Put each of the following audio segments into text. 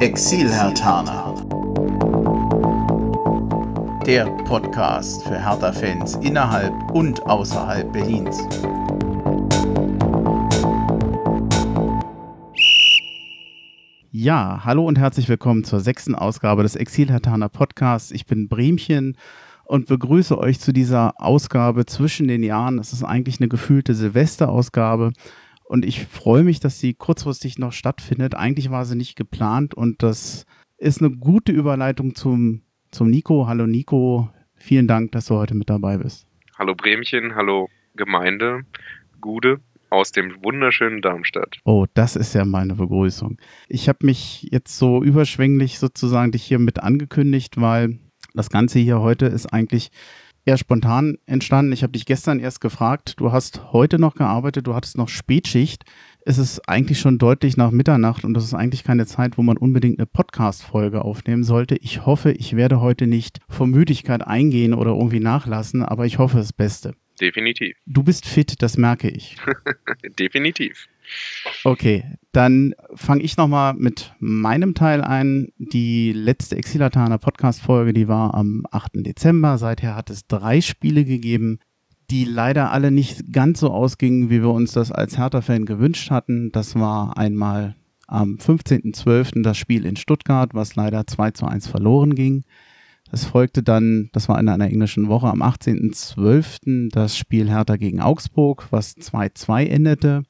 Exil-Hertaner. Der Podcast für Hertha-Fans innerhalb und außerhalb Berlins. Ja, hallo und herzlich willkommen zur sechsten Ausgabe des Exil-Hertaner Podcasts. Ich bin Bremchen und begrüße euch zu dieser Ausgabe zwischen den Jahren. Es ist eigentlich eine gefühlte Silvesterausgabe. Und ich freue mich, dass sie kurzfristig noch stattfindet. Eigentlich war sie nicht geplant und das ist eine gute Überleitung zum, zum Nico. Hallo Nico, vielen Dank, dass du heute mit dabei bist. Hallo Bremchen, hallo Gemeinde, Gude aus dem wunderschönen Darmstadt. Oh, das ist ja meine Begrüßung. Ich habe mich jetzt so überschwänglich sozusagen dich hier mit angekündigt, weil das Ganze hier heute ist eigentlich eher spontan entstanden. Ich habe dich gestern erst gefragt, du hast heute noch gearbeitet, du hattest noch Spätschicht. Es ist eigentlich schon deutlich nach Mitternacht und das ist eigentlich keine Zeit, wo man unbedingt eine Podcast-Folge aufnehmen sollte. Ich hoffe, ich werde heute nicht vor Müdigkeit eingehen oder irgendwie nachlassen, aber ich hoffe das Beste. Definitiv. Du bist fit, das merke ich. Definitiv. Okay, dann fange ich nochmal mit meinem Teil ein. Die letzte Exilataner Podcast-Folge, die war am 8. Dezember. Seither hat es drei Spiele gegeben, die leider alle nicht ganz so ausgingen, wie wir uns das als Hertha-Fan gewünscht hatten. Das war einmal am 15.12. das Spiel in Stuttgart, was leider 2 zu 1 verloren ging. Es folgte dann, das war in einer englischen Woche, am 18.12. das Spiel Hertha gegen Augsburg, was 2-2 endete.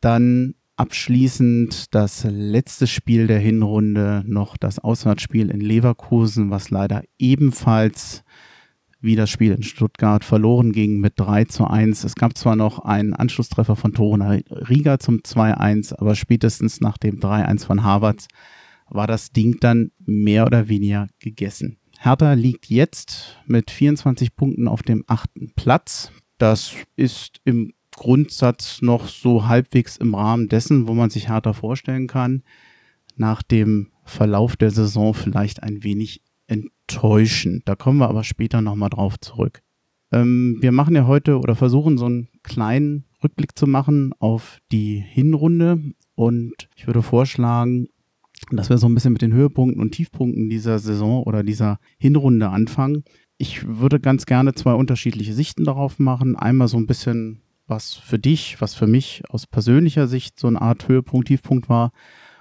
Dann abschließend das letzte Spiel der Hinrunde, noch das Auswärtsspiel in Leverkusen, was leider ebenfalls wie das Spiel in Stuttgart verloren ging mit 3 zu 1. Es gab zwar noch einen Anschlusstreffer von Toruna Riga zum 2-1, aber spätestens nach dem 3-1 von Harvards war das Ding dann mehr oder weniger gegessen. Hertha liegt jetzt mit 24 Punkten auf dem achten Platz. Das ist im Grundsatz noch so halbwegs im Rahmen dessen, wo man sich härter vorstellen kann. Nach dem Verlauf der Saison vielleicht ein wenig enttäuschend. Da kommen wir aber später nochmal drauf zurück. Ähm, wir machen ja heute oder versuchen so einen kleinen Rückblick zu machen auf die Hinrunde und ich würde vorschlagen, dass wir so ein bisschen mit den Höhepunkten und Tiefpunkten dieser Saison oder dieser Hinrunde anfangen. Ich würde ganz gerne zwei unterschiedliche Sichten darauf machen. Einmal so ein bisschen was für dich, was für mich aus persönlicher Sicht so eine Art Höhepunkt, Tiefpunkt war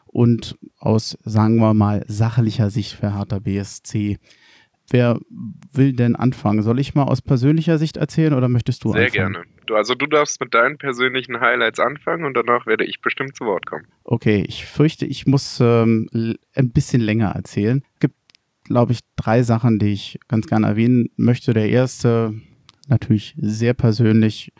und aus, sagen wir mal, sachlicher Sicht für Hertha BSC. Wer will denn anfangen? Soll ich mal aus persönlicher Sicht erzählen oder möchtest du Sehr anfangen? gerne. Du, also du darfst mit deinen persönlichen Highlights anfangen und danach werde ich bestimmt zu Wort kommen. Okay, ich fürchte, ich muss ähm, ein bisschen länger erzählen. Es gibt, glaube ich, drei Sachen, die ich ganz gerne erwähnen möchte. Der erste, natürlich sehr persönlich,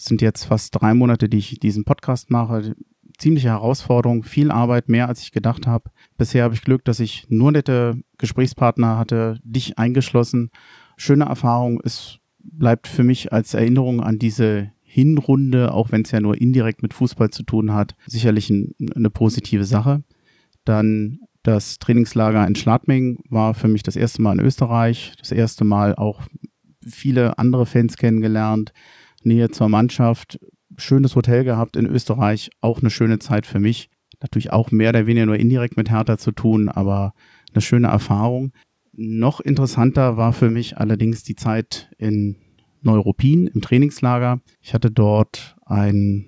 es sind jetzt fast drei Monate, die ich diesen Podcast mache. Ziemliche Herausforderung, viel Arbeit, mehr als ich gedacht habe. Bisher habe ich Glück, dass ich nur nette Gesprächspartner hatte, dich eingeschlossen. Schöne Erfahrung. Es bleibt für mich als Erinnerung an diese Hinrunde, auch wenn es ja nur indirekt mit Fußball zu tun hat, sicherlich ein, eine positive Sache. Dann das Trainingslager in Schladming war für mich das erste Mal in Österreich, das erste Mal auch viele andere Fans kennengelernt, Nähe zur Mannschaft, schönes Hotel gehabt in Österreich, auch eine schöne Zeit für mich. Natürlich auch mehr oder weniger nur indirekt mit Hertha zu tun, aber eine schöne Erfahrung. Noch interessanter war für mich allerdings die Zeit in Neuruppin im Trainingslager. Ich hatte dort ein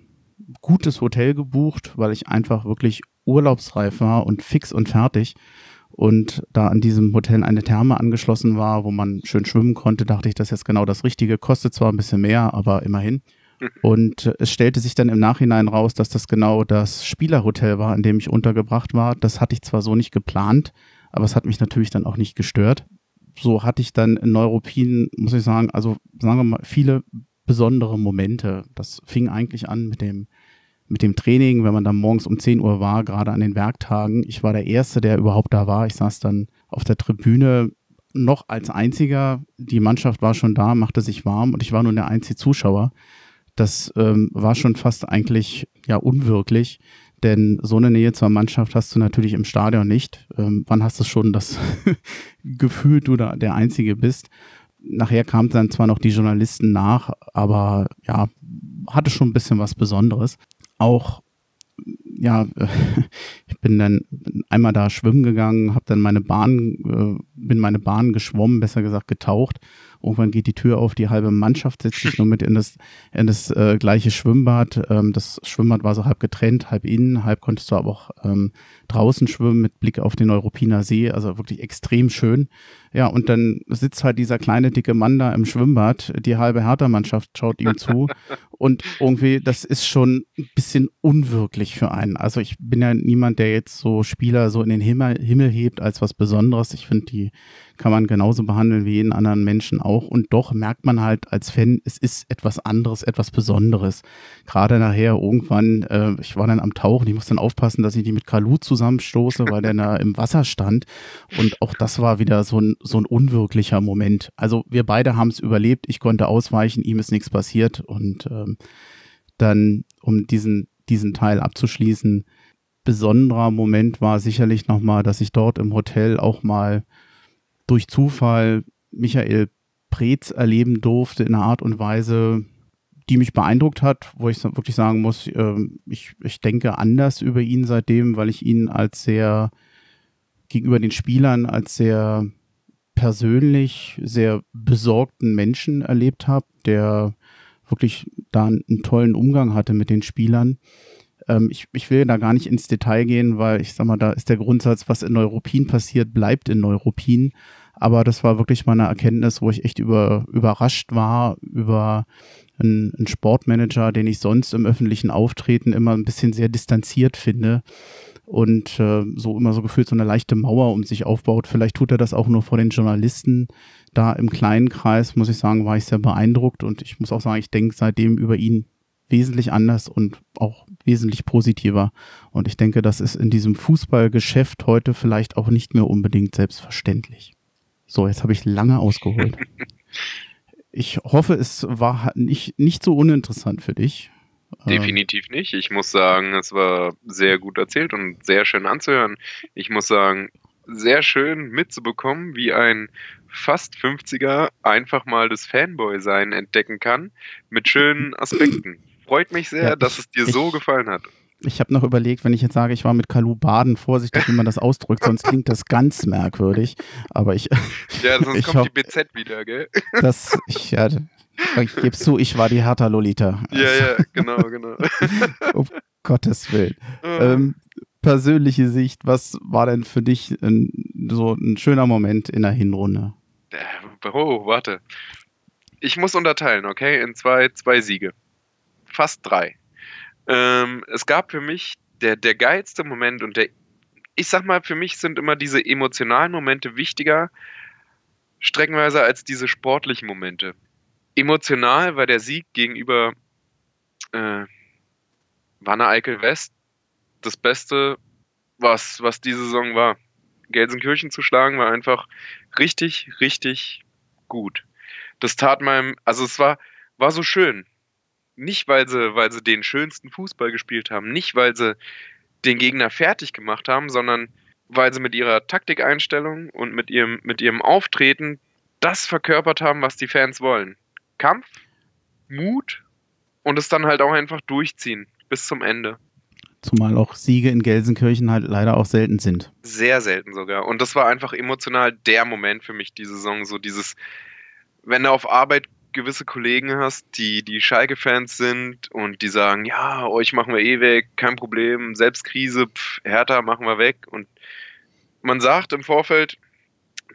gutes Hotel gebucht, weil ich einfach wirklich urlaubsreif war und fix und fertig. Und da an diesem Hotel eine Therme angeschlossen war, wo man schön schwimmen konnte, dachte ich, das ist jetzt genau das Richtige. Kostet zwar ein bisschen mehr, aber immerhin. Und es stellte sich dann im Nachhinein raus, dass das genau das Spielerhotel war, in dem ich untergebracht war. Das hatte ich zwar so nicht geplant, aber es hat mich natürlich dann auch nicht gestört. So hatte ich dann in Neuropin, muss ich sagen, also sagen wir mal, viele besondere Momente. Das fing eigentlich an mit dem mit dem Training, wenn man dann morgens um 10 Uhr war, gerade an den Werktagen. Ich war der Erste, der überhaupt da war. Ich saß dann auf der Tribüne noch als einziger. Die Mannschaft war schon da, machte sich warm und ich war nur der einzige Zuschauer. Das ähm, war schon fast eigentlich ja unwirklich, denn so eine Nähe zur Mannschaft hast du natürlich im Stadion nicht. Ähm, wann hast du schon das Gefühl, du da der Einzige bist? Nachher kamen dann zwar noch die Journalisten nach, aber ja, hatte schon ein bisschen was Besonderes auch ja, bin dann einmal da schwimmen gegangen, habe dann meine Bahn, äh, bin meine Bahn geschwommen, besser gesagt getaucht Irgendwann geht die Tür auf, die halbe Mannschaft setzt sich nur mit in das, in das äh, gleiche Schwimmbad. Ähm, das Schwimmbad war so halb getrennt, halb innen, halb konntest du aber auch ähm, draußen schwimmen mit Blick auf den Europiner See. Also wirklich extrem schön. Ja, und dann sitzt halt dieser kleine, dicke Mann da im Schwimmbad. Die halbe Hertha-Mannschaft schaut ihm zu. Und irgendwie, das ist schon ein bisschen unwirklich für einen. Also ich bin ja niemand, der jetzt so Spieler so in den Himmel, Himmel hebt als was Besonderes. Ich finde, die kann man genauso behandeln wie jeden anderen Menschen auch. Und doch merkt man halt als Fan, es ist etwas anderes, etwas Besonderes. Gerade nachher irgendwann, äh, ich war dann am Tauchen, ich muss dann aufpassen, dass ich nicht mit Kalu zusammenstoße, weil der da im Wasser stand. Und auch das war wieder so ein, so ein unwirklicher Moment. Also wir beide haben es überlebt, ich konnte ausweichen, ihm ist nichts passiert. Und ähm, dann, um diesen, diesen Teil abzuschließen, besonderer Moment war sicherlich nochmal, dass ich dort im Hotel auch mal durch Zufall Michael Preetz erleben durfte in einer Art und Weise, die mich beeindruckt hat, wo ich wirklich sagen muss, äh, ich, ich denke anders über ihn seitdem, weil ich ihn als sehr gegenüber den Spielern als sehr persönlich, sehr besorgten Menschen erlebt habe, der wirklich da einen tollen Umgang hatte mit den Spielern. Ähm, ich, ich will da gar nicht ins Detail gehen, weil ich sag mal, da ist der Grundsatz, was in Neuropin passiert, bleibt in Neuropin. Aber das war wirklich mal eine Erkenntnis, wo ich echt über, überrascht war über einen, einen Sportmanager, den ich sonst im öffentlichen Auftreten immer ein bisschen sehr distanziert finde und äh, so immer so gefühlt so eine leichte Mauer um sich aufbaut. Vielleicht tut er das auch nur vor den Journalisten. Da im kleinen Kreis, muss ich sagen, war ich sehr beeindruckt und ich muss auch sagen, ich denke seitdem über ihn wesentlich anders und auch wesentlich positiver. Und ich denke, das ist in diesem Fußballgeschäft heute vielleicht auch nicht mehr unbedingt selbstverständlich. So, jetzt habe ich lange ausgeholt. Ich hoffe, es war nicht, nicht so uninteressant für dich. Definitiv nicht. Ich muss sagen, es war sehr gut erzählt und sehr schön anzuhören. Ich muss sagen, sehr schön mitzubekommen, wie ein fast 50er einfach mal das Fanboy-Sein entdecken kann, mit schönen Aspekten. Freut mich sehr, ja, dass es dir ich, so gefallen hat. Ich habe noch überlegt, wenn ich jetzt sage, ich war mit Kalu baden, vorsichtig, wie man das ausdrückt, sonst klingt das ganz merkwürdig. Aber ich. Ja, sonst ich kommt die BZ wieder, gell? Das, ich, ja, ich gebe zu, ich war die Hertha Lolita. Ja, ja, genau, genau. um Gottes Willen. Ähm, persönliche Sicht, was war denn für dich ein, so ein schöner Moment in der Hinrunde? Oh, warte. Ich muss unterteilen, okay, in zwei, zwei Siege. Fast drei. Ähm, es gab für mich der, der geilste Moment und der, ich sag mal, für mich sind immer diese emotionalen Momente wichtiger, streckenweise als diese sportlichen Momente. Emotional war der Sieg gegenüber äh, Wanne Eickel West das Beste, was, was diese Saison war. Gelsenkirchen zu schlagen war einfach richtig, richtig gut. Das tat meinem, also es war, war so schön. Nicht, weil sie, weil sie den schönsten Fußball gespielt haben, nicht, weil sie den Gegner fertig gemacht haben, sondern weil sie mit ihrer Taktikeinstellung und mit ihrem, mit ihrem Auftreten das verkörpert haben, was die Fans wollen. Kampf, Mut und es dann halt auch einfach durchziehen bis zum Ende. Zumal auch Siege in Gelsenkirchen halt leider auch selten sind. Sehr selten sogar. Und das war einfach emotional der Moment für mich, die Saison. So dieses, wenn du auf Arbeit gewisse Kollegen hast, die, die Schalke-Fans sind und die sagen, ja, euch machen wir eh weg, kein Problem, Selbstkrise, pff, Hertha machen wir weg. Und man sagt im Vorfeld,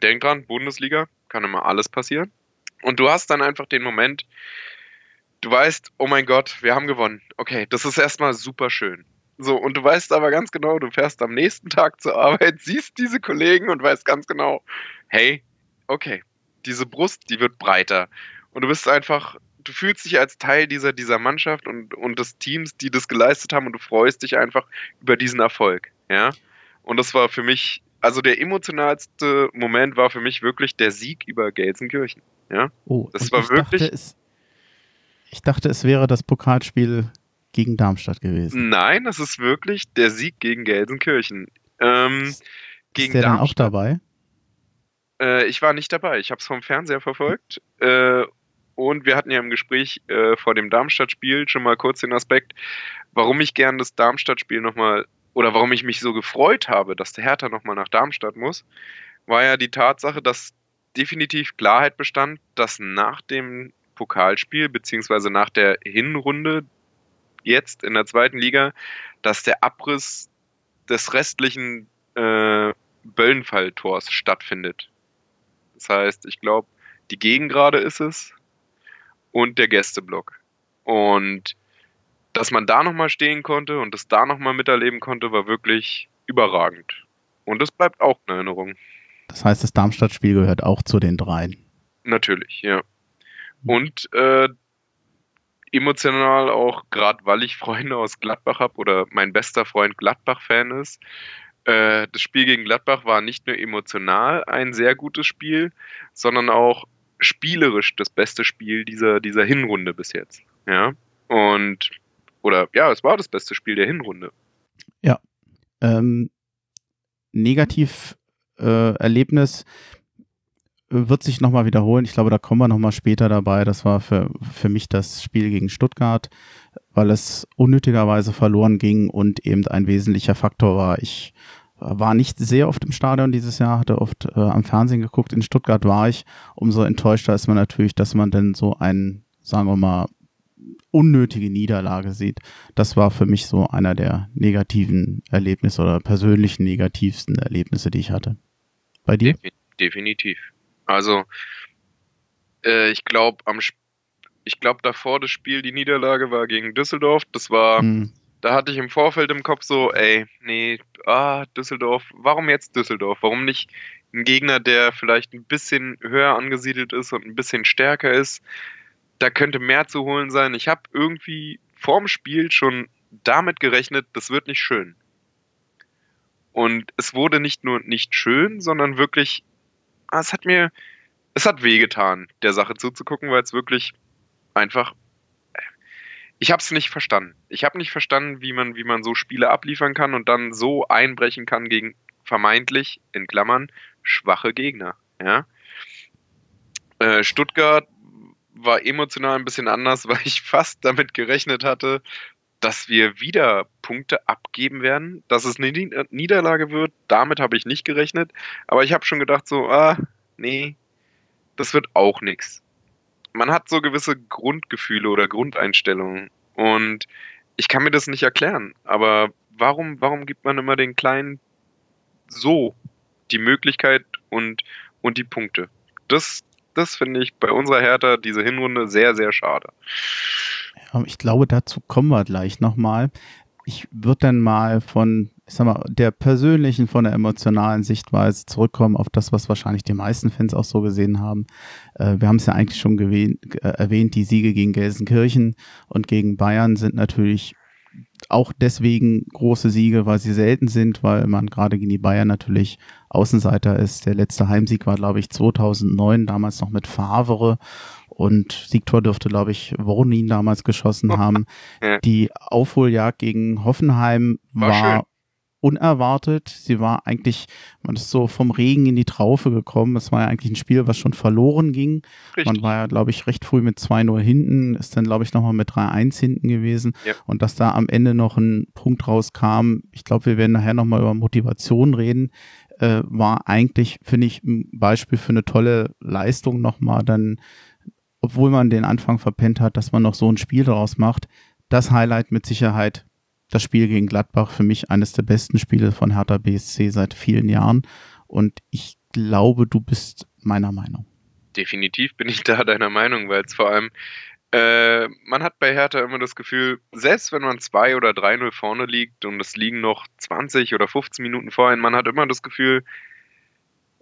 denk dran, Bundesliga, kann immer alles passieren. Und du hast dann einfach den Moment, du weißt, oh mein Gott, wir haben gewonnen. Okay, das ist erstmal super schön. So, und du weißt aber ganz genau, du fährst am nächsten Tag zur Arbeit, siehst diese Kollegen und weißt ganz genau, hey, okay, diese Brust, die wird breiter. Und du bist einfach, du fühlst dich als Teil dieser, dieser Mannschaft und, und des Teams, die das geleistet haben und du freust dich einfach über diesen Erfolg, ja. Und das war für mich, also der emotionalste Moment war für mich wirklich der Sieg über Gelsenkirchen, ja. Oh, das war wirklich. Dachte, es, ich dachte, es wäre das Pokalspiel gegen Darmstadt gewesen. Nein, das ist wirklich der Sieg gegen Gelsenkirchen. Ähm, ist gegen der Darmstadt, dann auch dabei? Äh, ich war nicht dabei. Ich habe es vom Fernseher verfolgt. Äh, und wir hatten ja im Gespräch äh, vor dem Darmstadt-Spiel schon mal kurz den Aspekt, warum ich gern das Darmstadt-Spiel nochmal oder warum ich mich so gefreut habe, dass der Hertha nochmal nach Darmstadt muss, war ja die Tatsache, dass definitiv Klarheit bestand, dass nach dem Pokalspiel beziehungsweise nach der Hinrunde jetzt in der zweiten Liga, dass der Abriss des restlichen äh, Böllenfalltors stattfindet. Das heißt, ich glaube, die Gegengrade ist es und der Gästeblock. Und dass man da nochmal stehen konnte und das da nochmal miterleben konnte, war wirklich überragend. Und das bleibt auch in Erinnerung. Das heißt, das Darmstadt-Spiel gehört auch zu den dreien. Natürlich, ja. Hm. Und äh, emotional auch, gerade weil ich Freunde aus Gladbach habe oder mein bester Freund Gladbach-Fan ist. Äh, das Spiel gegen Gladbach war nicht nur emotional ein sehr gutes Spiel, sondern auch spielerisch das beste Spiel dieser, dieser Hinrunde bis jetzt. Ja. Und, oder ja, es war das beste Spiel der Hinrunde. Ja. Ähm, negativ äh, Erlebnis wird sich nochmal wiederholen. Ich glaube, da kommen wir nochmal später dabei. Das war für, für mich das Spiel gegen Stuttgart, weil es unnötigerweise verloren ging und eben ein wesentlicher Faktor war. Ich war nicht sehr oft im Stadion dieses Jahr, hatte oft äh, am Fernsehen geguckt. In Stuttgart war ich. Umso enttäuschter ist man natürlich, dass man denn so ein, sagen wir mal, unnötige Niederlage sieht. Das war für mich so einer der negativen Erlebnisse oder persönlichen negativsten Erlebnisse, die ich hatte. Bei dir? Definitiv. Also, äh, ich glaube, am ich glaube, davor das Spiel, die Niederlage war gegen Düsseldorf. Das war, mhm. Da hatte ich im Vorfeld im Kopf so, ey, nee, ah, Düsseldorf, warum jetzt Düsseldorf? Warum nicht ein Gegner, der vielleicht ein bisschen höher angesiedelt ist und ein bisschen stärker ist? Da könnte mehr zu holen sein. Ich habe irgendwie vorm Spiel schon damit gerechnet, das wird nicht schön. Und es wurde nicht nur nicht schön, sondern wirklich Ah, es hat mir, es hat wehgetan, der Sache zuzugucken, weil es wirklich einfach, ich habe es nicht verstanden. Ich habe nicht verstanden, wie man, wie man so Spiele abliefern kann und dann so einbrechen kann gegen vermeintlich, in Klammern, schwache Gegner. Ja? Äh, Stuttgart war emotional ein bisschen anders, weil ich fast damit gerechnet hatte, dass wir wieder Punkte abgeben werden, dass es eine Niederlage wird. Damit habe ich nicht gerechnet. Aber ich habe schon gedacht, so, ah, nee, das wird auch nichts. Man hat so gewisse Grundgefühle oder Grundeinstellungen. Und ich kann mir das nicht erklären. Aber warum, warum gibt man immer den Kleinen so die Möglichkeit und, und die Punkte? Das, das finde ich bei unserer Hertha diese Hinrunde sehr, sehr schade. Ich glaube, dazu kommen wir gleich nochmal. Ich würde dann mal von, ich sag mal, der persönlichen, von der emotionalen Sichtweise zurückkommen auf das, was wahrscheinlich die meisten Fans auch so gesehen haben. Äh, wir haben es ja eigentlich schon gewähnt, äh, erwähnt, die Siege gegen Gelsenkirchen und gegen Bayern sind natürlich auch deswegen große Siege, weil sie selten sind, weil man gerade gegen die Bayern natürlich Außenseiter ist. Der letzte Heimsieg war, glaube ich, 2009, damals noch mit Favre und Siegtor dürfte, glaube ich, Wornin damals geschossen haben. Die Aufholjagd gegen Hoffenheim war, war unerwartet. Sie war eigentlich, man ist so vom Regen in die Traufe gekommen. Es war ja eigentlich ein Spiel, was schon verloren ging. Richtig. Man war ja, glaube ich, recht früh mit 2-0 hinten, ist dann, glaube ich, nochmal mit 3-1 hinten gewesen. Ja. Und dass da am Ende noch ein Punkt rauskam, ich glaube, wir werden nachher nochmal über Motivation reden, äh, war eigentlich, finde ich, ein Beispiel für eine tolle Leistung nochmal dann obwohl man den Anfang verpennt hat, dass man noch so ein Spiel daraus macht. Das Highlight mit Sicherheit das Spiel gegen Gladbach für mich eines der besten Spiele von Hertha BSC seit vielen Jahren. Und ich glaube, du bist meiner Meinung. Definitiv bin ich da deiner Meinung, weil es vor allem, äh, man hat bei Hertha immer das Gefühl, selbst wenn man 2 oder 3-0 vorne liegt und es liegen noch 20 oder 15 Minuten vorher, man hat immer das Gefühl,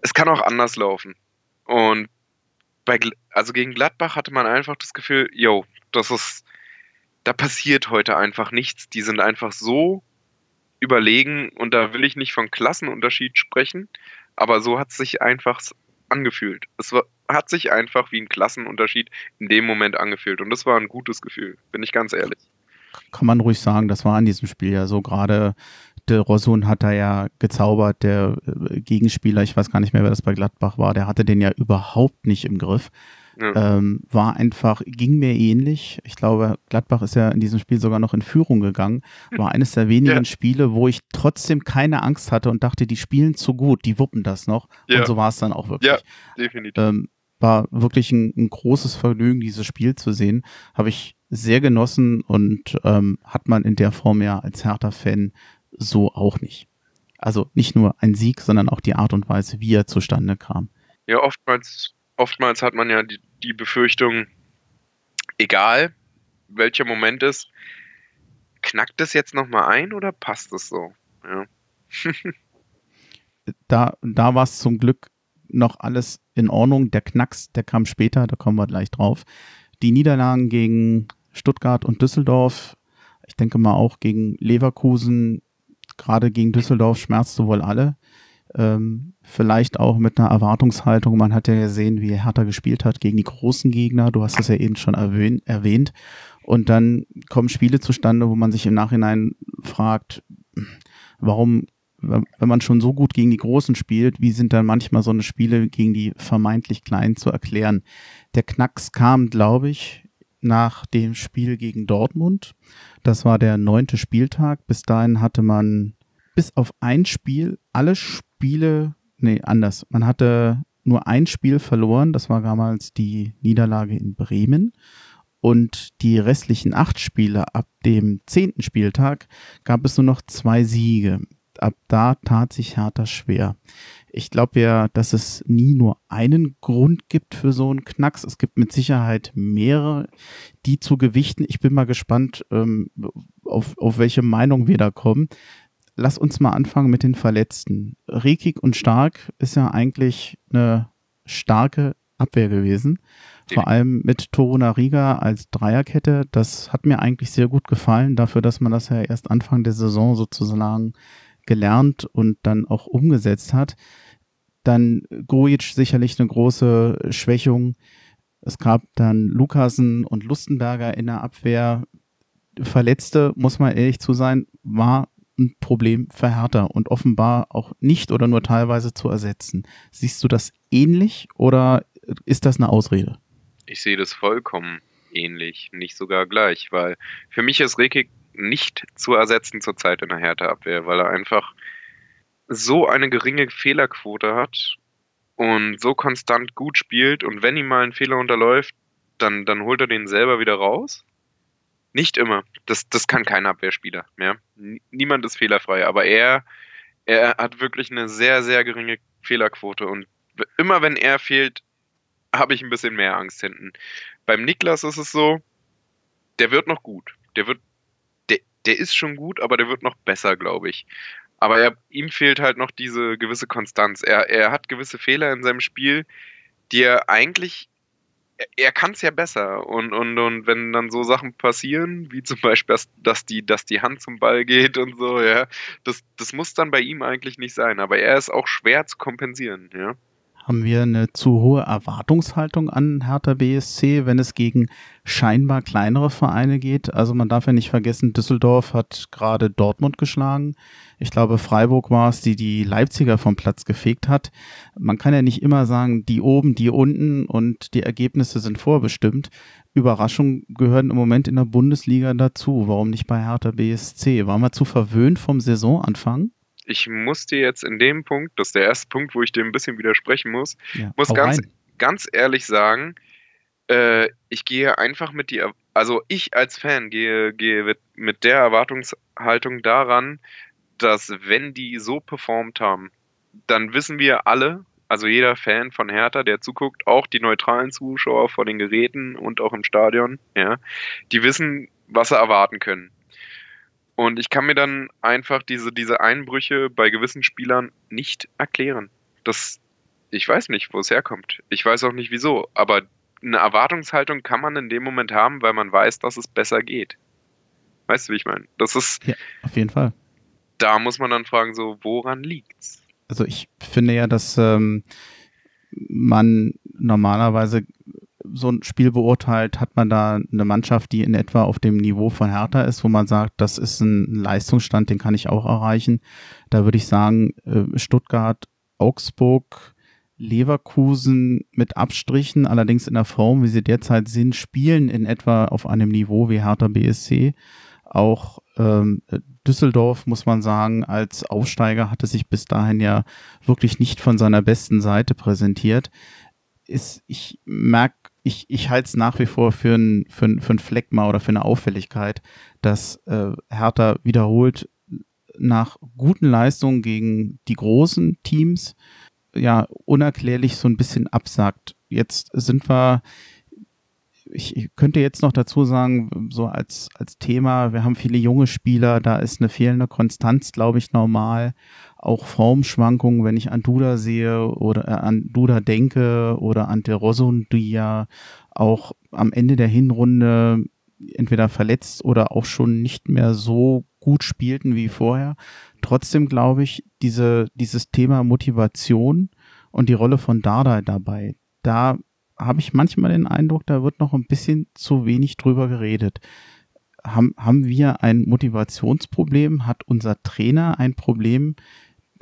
es kann auch anders laufen. Und bei, also gegen Gladbach hatte man einfach das Gefühl, yo, das ist, da passiert heute einfach nichts. Die sind einfach so überlegen und da will ich nicht von Klassenunterschied sprechen, aber so hat es sich einfach angefühlt. Es war, hat sich einfach wie ein Klassenunterschied in dem Moment angefühlt und das war ein gutes Gefühl, bin ich ganz ehrlich. Kann man ruhig sagen, das war in diesem Spiel ja so gerade de Rosun hat da ja gezaubert, der äh, Gegenspieler, ich weiß gar nicht mehr, wer das bei Gladbach war, der hatte den ja überhaupt nicht im Griff. Ja. Ähm, war einfach, ging mir ähnlich. Ich glaube, Gladbach ist ja in diesem Spiel sogar noch in Führung gegangen. War eines der wenigen ja. Spiele, wo ich trotzdem keine Angst hatte und dachte, die spielen zu gut, die wuppen das noch. Ja. Und so war es dann auch wirklich. Ja, definitiv. Ähm, war wirklich ein, ein, großes Vergnügen, dieses Spiel zu sehen. Habe ich sehr genossen und ähm, hat man in der Form ja als Hertha-Fan so auch nicht. Also nicht nur ein Sieg, sondern auch die Art und Weise, wie er zustande kam. Ja, oftmals, oftmals hat man ja die, die Befürchtung, egal welcher Moment ist, knackt es jetzt nochmal ein oder passt es so? Ja. da da war es zum Glück noch alles in Ordnung. Der Knacks, der kam später, da kommen wir gleich drauf. Die Niederlagen gegen Stuttgart und Düsseldorf, ich denke mal auch gegen Leverkusen, gerade gegen Düsseldorf schmerzte wohl alle. Ähm, vielleicht auch mit einer Erwartungshaltung. Man hat ja gesehen, wie Hertha gespielt hat gegen die großen Gegner. Du hast es ja eben schon erwähnt. Und dann kommen Spiele zustande, wo man sich im Nachhinein fragt, warum wenn man schon so gut gegen die Großen spielt, wie sind dann manchmal so eine Spiele gegen die vermeintlich Kleinen zu erklären? Der Knacks kam, glaube ich, nach dem Spiel gegen Dortmund. Das war der neunte Spieltag. Bis dahin hatte man bis auf ein Spiel alle Spiele, nee, anders. Man hatte nur ein Spiel verloren. Das war damals die Niederlage in Bremen. Und die restlichen acht Spiele ab dem zehnten Spieltag gab es nur noch zwei Siege ab da tat sich Hertha schwer. Ich glaube ja, dass es nie nur einen Grund gibt für so einen Knacks. Es gibt mit Sicherheit mehrere, die zu gewichten. Ich bin mal gespannt, ähm, auf, auf welche Meinung wir da kommen. Lass uns mal anfangen mit den Verletzten. Rekik und Stark ist ja eigentlich eine starke Abwehr gewesen. Vor allem mit Toruna Riga als Dreierkette. Das hat mir eigentlich sehr gut gefallen, dafür, dass man das ja erst Anfang der Saison sozusagen gelernt und dann auch umgesetzt hat. Dann Grujic sicherlich eine große Schwächung. Es gab dann Lukasen und Lustenberger in der Abwehr. Verletzte, muss man ehrlich zu sein, war ein Problem Hertha und offenbar auch nicht oder nur teilweise zu ersetzen. Siehst du das ähnlich oder ist das eine Ausrede? Ich sehe das vollkommen ähnlich, nicht sogar gleich, weil für mich ist Rekik nicht zu ersetzen zurzeit in der Härteabwehr, weil er einfach so eine geringe Fehlerquote hat und so konstant gut spielt und wenn ihm mal ein Fehler unterläuft, dann, dann holt er den selber wieder raus. Nicht immer. Das, das kann kein Abwehrspieler mehr. Niemand ist fehlerfrei, aber er, er hat wirklich eine sehr, sehr geringe Fehlerquote und immer wenn er fehlt, habe ich ein bisschen mehr Angst hinten. Beim Niklas ist es so, der wird noch gut. Der wird der ist schon gut, aber der wird noch besser, glaube ich. Aber er, ihm fehlt halt noch diese gewisse Konstanz. Er, er hat gewisse Fehler in seinem Spiel, die er eigentlich er kann es ja besser. Und, und, und wenn dann so Sachen passieren, wie zum Beispiel, dass, dass, die, dass die Hand zum Ball geht und so, ja, das, das muss dann bei ihm eigentlich nicht sein. Aber er ist auch schwer zu kompensieren, ja. Haben wir eine zu hohe Erwartungshaltung an Hertha BSC, wenn es gegen scheinbar kleinere Vereine geht? Also man darf ja nicht vergessen, Düsseldorf hat gerade Dortmund geschlagen. Ich glaube, Freiburg war es, die die Leipziger vom Platz gefegt hat. Man kann ja nicht immer sagen, die oben, die unten und die Ergebnisse sind vorbestimmt. Überraschungen gehören im Moment in der Bundesliga dazu. Warum nicht bei Hertha BSC? Waren wir zu verwöhnt vom Saisonanfang? Ich muss dir jetzt in dem Punkt, das ist der erste Punkt, wo ich dir ein bisschen widersprechen muss, ja, muss ganz, ganz ehrlich sagen, äh, ich gehe einfach mit die, also ich als Fan gehe, gehe mit der Erwartungshaltung daran, dass wenn die so performt haben, dann wissen wir alle, also jeder Fan von Hertha, der zuguckt, auch die neutralen Zuschauer vor den Geräten und auch im Stadion, ja, die wissen, was sie erwarten können. Und ich kann mir dann einfach diese, diese Einbrüche bei gewissen Spielern nicht erklären. Das, ich weiß nicht, wo es herkommt. Ich weiß auch nicht wieso. Aber eine Erwartungshaltung kann man in dem Moment haben, weil man weiß, dass es besser geht. Weißt du, wie ich meine? Das ist. Ja, auf jeden Fall. Da muss man dann fragen, so, woran liegt's? Also ich finde ja, dass ähm, man normalerweise so ein Spiel beurteilt, hat man da eine Mannschaft, die in etwa auf dem Niveau von Hertha ist, wo man sagt, das ist ein Leistungsstand, den kann ich auch erreichen. Da würde ich sagen, äh, Stuttgart, Augsburg, Leverkusen mit Abstrichen, allerdings in der Form, wie sie derzeit sind, spielen in etwa auf einem Niveau wie Hertha BSC. Auch ähm, Düsseldorf, muss man sagen, als Aufsteiger hatte sich bis dahin ja wirklich nicht von seiner besten Seite präsentiert. Ist, ich merke, ich, ich halte es nach wie vor für ein, für, ein, für ein Fleckma oder für eine Auffälligkeit, dass äh, Hertha wiederholt nach guten Leistungen gegen die großen Teams ja unerklärlich so ein bisschen absagt. Jetzt sind wir, ich, könnte jetzt noch dazu sagen, so als, als Thema, wir haben viele junge Spieler, da ist eine fehlende Konstanz, glaube ich, normal. Auch Formschwankungen, wenn ich an Duda sehe oder äh, an Duda denke oder an De Rosun, die ja auch am Ende der Hinrunde entweder verletzt oder auch schon nicht mehr so gut spielten wie vorher. Trotzdem glaube ich, diese, dieses Thema Motivation und die Rolle von Dardai dabei, da habe ich manchmal den Eindruck, da wird noch ein bisschen zu wenig drüber geredet. Haben, haben wir ein Motivationsproblem? Hat unser Trainer ein Problem,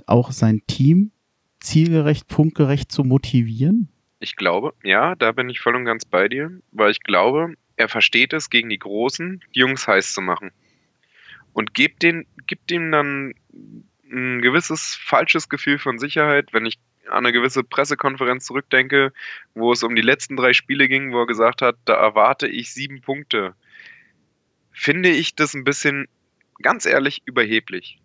auch sein Team zielgerecht, punktgerecht zu motivieren? Ich glaube, ja, da bin ich voll und ganz bei dir, weil ich glaube, er versteht es, gegen die Großen die Jungs heiß zu machen. Und gibt, den, gibt ihm dann ein gewisses falsches Gefühl von Sicherheit, wenn ich an eine gewisse Pressekonferenz zurückdenke, wo es um die letzten drei Spiele ging, wo er gesagt hat, da erwarte ich sieben Punkte, finde ich das ein bisschen, ganz ehrlich, überheblich.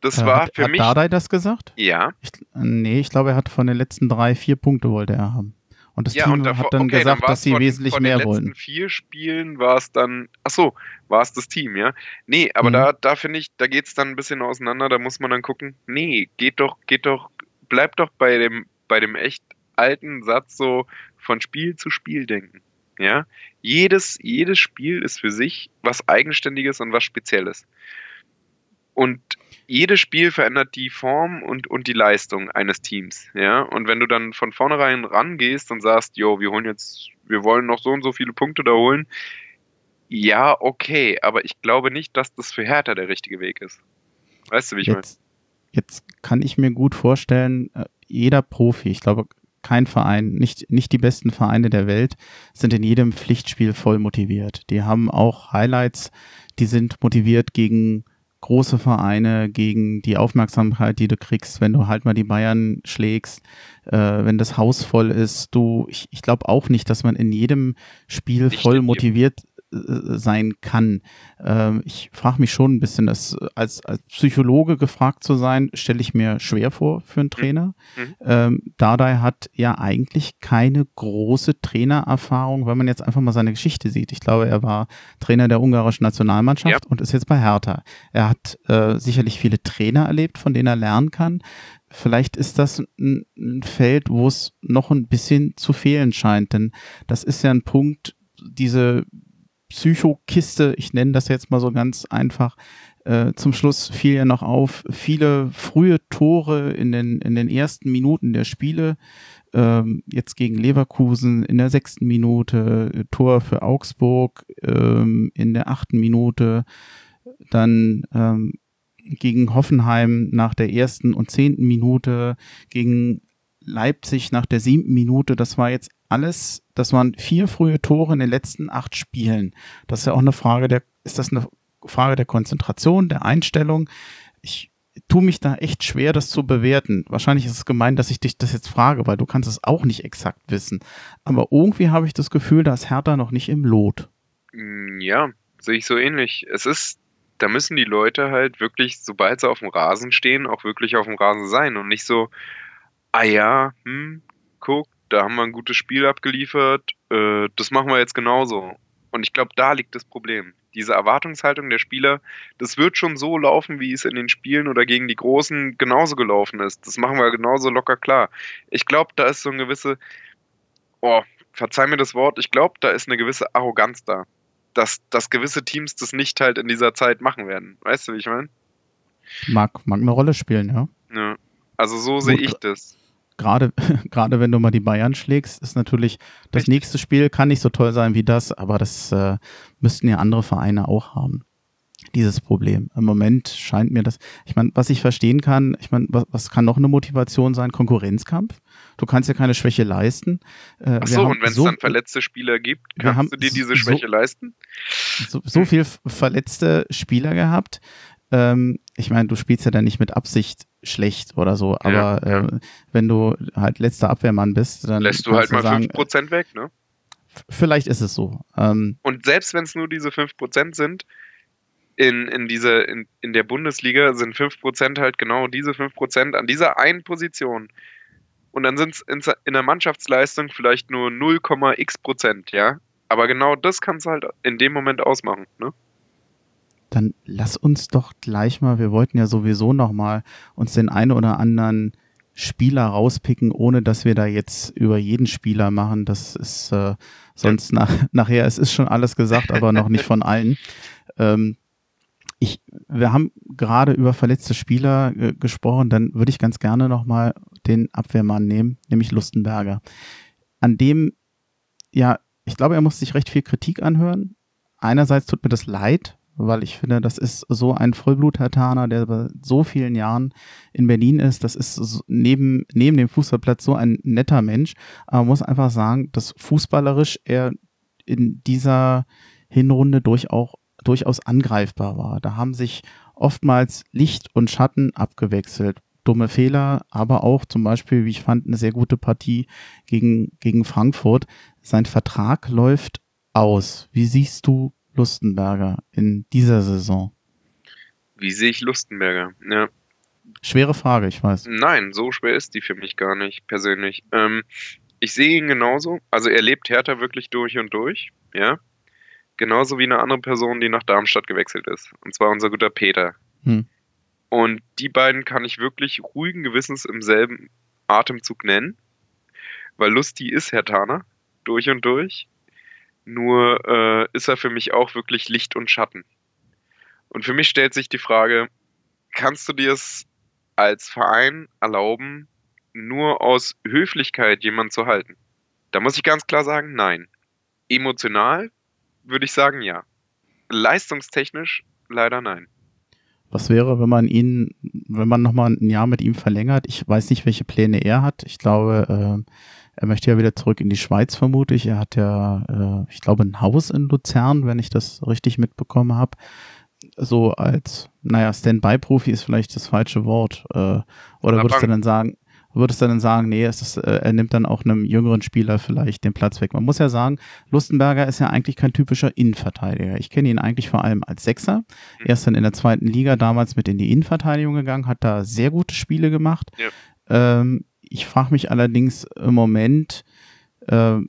Das äh, war hat, für hat mich. Hat Dardai das gesagt? Ja. Ich, nee, ich glaube, er hat von den letzten drei vier Punkte wollte er haben. Und das ja, Team und davor, hat dann okay, gesagt, dann dass sie von, wesentlich von mehr wollen. Von den letzten vier Spielen war es dann, ach so, war es das Team, ja? Nee, aber mhm. da, da finde ich, da geht es dann ein bisschen auseinander, da muss man dann gucken, nee, geht doch, geht doch, bleibt doch bei dem, bei dem echt alten Satz so von Spiel zu Spiel denken. Ja, jedes, jedes Spiel ist für sich was Eigenständiges und was Spezielles. Und jedes Spiel verändert die Form und, und die Leistung eines Teams. Ja, und wenn du dann von vornherein rangehst und sagst, jo, wir holen jetzt, wir wollen noch so und so viele Punkte da holen, ja, okay, aber ich glaube nicht, dass das für Hertha der richtige Weg ist. Weißt du, wie ich meine? Jetzt kann ich mir gut vorstellen, äh, jeder Profi, ich glaube, kein Verein, nicht, nicht die besten Vereine der Welt, sind in jedem Pflichtspiel voll motiviert. Die haben auch Highlights, die sind motiviert gegen große Vereine gegen die Aufmerksamkeit, die du kriegst, wenn du halt mal die Bayern schlägst, äh, wenn das Haus voll ist. Du, ich, ich glaube auch nicht, dass man in jedem Spiel voll motiviert sein kann. Ähm, ich frage mich schon ein bisschen, dass als, als Psychologe gefragt zu sein, stelle ich mir schwer vor für einen mhm. Trainer. Mhm. Ähm, Dardai hat ja eigentlich keine große Trainererfahrung, wenn man jetzt einfach mal seine Geschichte sieht. Ich glaube, er war Trainer der ungarischen Nationalmannschaft ja. und ist jetzt bei Hertha. Er hat äh, sicherlich viele Trainer erlebt, von denen er lernen kann vielleicht ist das ein, Feld, wo es noch ein bisschen zu fehlen scheint, denn das ist ja ein Punkt, diese Psychokiste, ich nenne das jetzt mal so ganz einfach. Äh, zum Schluss fiel ja noch auf, viele frühe Tore in den, in den ersten Minuten der Spiele. Ähm, jetzt gegen Leverkusen in der sechsten Minute, Tor für Augsburg ähm, in der achten Minute, dann ähm, gegen Hoffenheim nach der ersten und zehnten Minute, gegen Leipzig nach der siebten Minute. Das war jetzt alles, das waren vier frühe Tore in den letzten acht Spielen. Das ist ja auch eine Frage der, ist das eine Frage der Konzentration, der Einstellung? Ich tue mich da echt schwer, das zu bewerten. Wahrscheinlich ist es gemein, dass ich dich das jetzt frage, weil du kannst es auch nicht exakt wissen. Aber irgendwie habe ich das Gefühl, da ist Hertha noch nicht im Lot. Mm, ja, sehe ich so ähnlich. Es ist, da müssen die Leute halt wirklich, sobald sie auf dem Rasen stehen, auch wirklich auf dem Rasen sein und nicht so, ah ja, hm, guck, da haben wir ein gutes Spiel abgeliefert, äh, das machen wir jetzt genauso. Und ich glaube, da liegt das Problem. Diese Erwartungshaltung der Spieler, das wird schon so laufen, wie es in den Spielen oder gegen die Großen genauso gelaufen ist. Das machen wir genauso locker klar. Ich glaube, da ist so eine gewisse, oh, verzeih mir das Wort, ich glaube, da ist eine gewisse Arroganz da. Dass, dass gewisse Teams das nicht halt in dieser Zeit machen werden. Weißt du, wie ich meine? Mag, mag eine Rolle spielen, ja. Ja. Also so sehe ich das gerade, gerade wenn du mal die Bayern schlägst, ist natürlich, das Richtig. nächste Spiel kann nicht so toll sein wie das, aber das äh, müssten ja andere Vereine auch haben. dieses Problem. Im Moment scheint mir das, ich meine, was ich verstehen kann, ich meine, was, was kann noch eine Motivation sein? Konkurrenzkampf. Du kannst ja keine Schwäche leisten. Äh, Ach so, und wenn es so, dann verletzte Spieler gibt, kannst haben, du dir diese Schwäche so, leisten? So, so viel verletzte Spieler gehabt. Ähm, ich meine, du spielst ja dann nicht mit Absicht schlecht oder so, aber ja, ja. Äh, wenn du halt letzter Abwehrmann bist, dann lässt du halt mal sagen, 5% weg, ne? Vielleicht ist es so. Ähm, und selbst wenn es nur diese 5% sind, in, in, diese, in, in der Bundesliga sind 5% halt genau diese 5% an dieser einen Position. Und dann sind es in, in der Mannschaftsleistung vielleicht nur 0,x Prozent, ja. Aber genau das kannst du halt in dem Moment ausmachen, ne? Dann lass uns doch gleich mal, wir wollten ja sowieso noch mal uns den einen oder anderen Spieler rauspicken, ohne dass wir da jetzt über jeden Spieler machen. Das ist äh, sonst nach, nachher, es ist schon alles gesagt, aber noch nicht von allen. Ähm, ich, wir haben gerade über verletzte Spieler äh, gesprochen, dann würde ich ganz gerne nochmal den Abwehrmann nehmen, nämlich Lustenberger. An dem, ja, ich glaube, er muss sich recht viel Kritik anhören. Einerseits tut mir das leid, weil ich finde, das ist so ein Vollblut-Hertaner, der bei so vielen Jahren in Berlin ist. Das ist neben, neben dem Fußballplatz so ein netter Mensch. Aber man muss einfach sagen, dass fußballerisch er in dieser Hinrunde durchaus durchaus angreifbar war. Da haben sich oftmals Licht und Schatten abgewechselt. Dumme Fehler, aber auch zum Beispiel, wie ich fand, eine sehr gute Partie gegen, gegen Frankfurt. Sein Vertrag läuft aus. Wie siehst du Lustenberger in dieser Saison? Wie sehe ich Lustenberger? Ja. Schwere Frage, ich weiß. Nein, so schwer ist die für mich gar nicht, persönlich. Ähm, ich sehe ihn genauso. Also er lebt Hertha wirklich durch und durch, ja. Genauso wie eine andere Person, die nach Darmstadt gewechselt ist. Und zwar unser guter Peter. Hm. Und die beiden kann ich wirklich ruhigen Gewissens im selben Atemzug nennen. Weil Lusti ist Herr Tana, durch und durch. Nur äh, ist er für mich auch wirklich Licht und Schatten. Und für mich stellt sich die Frage, kannst du dir es als Verein erlauben, nur aus Höflichkeit jemanden zu halten? Da muss ich ganz klar sagen, nein. Emotional würde ich sagen, ja. Leistungstechnisch leider nein. Was wäre, wenn man ihn, wenn man nochmal ein Jahr mit ihm verlängert? Ich weiß nicht, welche Pläne er hat. Ich glaube, äh, er möchte ja wieder zurück in die Schweiz, vermute ich. Er hat ja, äh, ich glaube, ein Haus in Luzern, wenn ich das richtig mitbekommen habe. So als, naja, Standby-Profi ist vielleicht das falsche Wort. Äh, oder würdest du dann sagen, würdest du dann sagen, nee, ist, äh, er nimmt dann auch einem jüngeren Spieler vielleicht den Platz weg. Man muss ja sagen, Lustenberger ist ja eigentlich kein typischer Innenverteidiger. Ich kenne ihn eigentlich vor allem als Sechser. Mhm. Er ist dann in der zweiten Liga damals mit in die Innenverteidigung gegangen, hat da sehr gute Spiele gemacht. Ja. Ähm, ich frage mich allerdings im Moment, äh,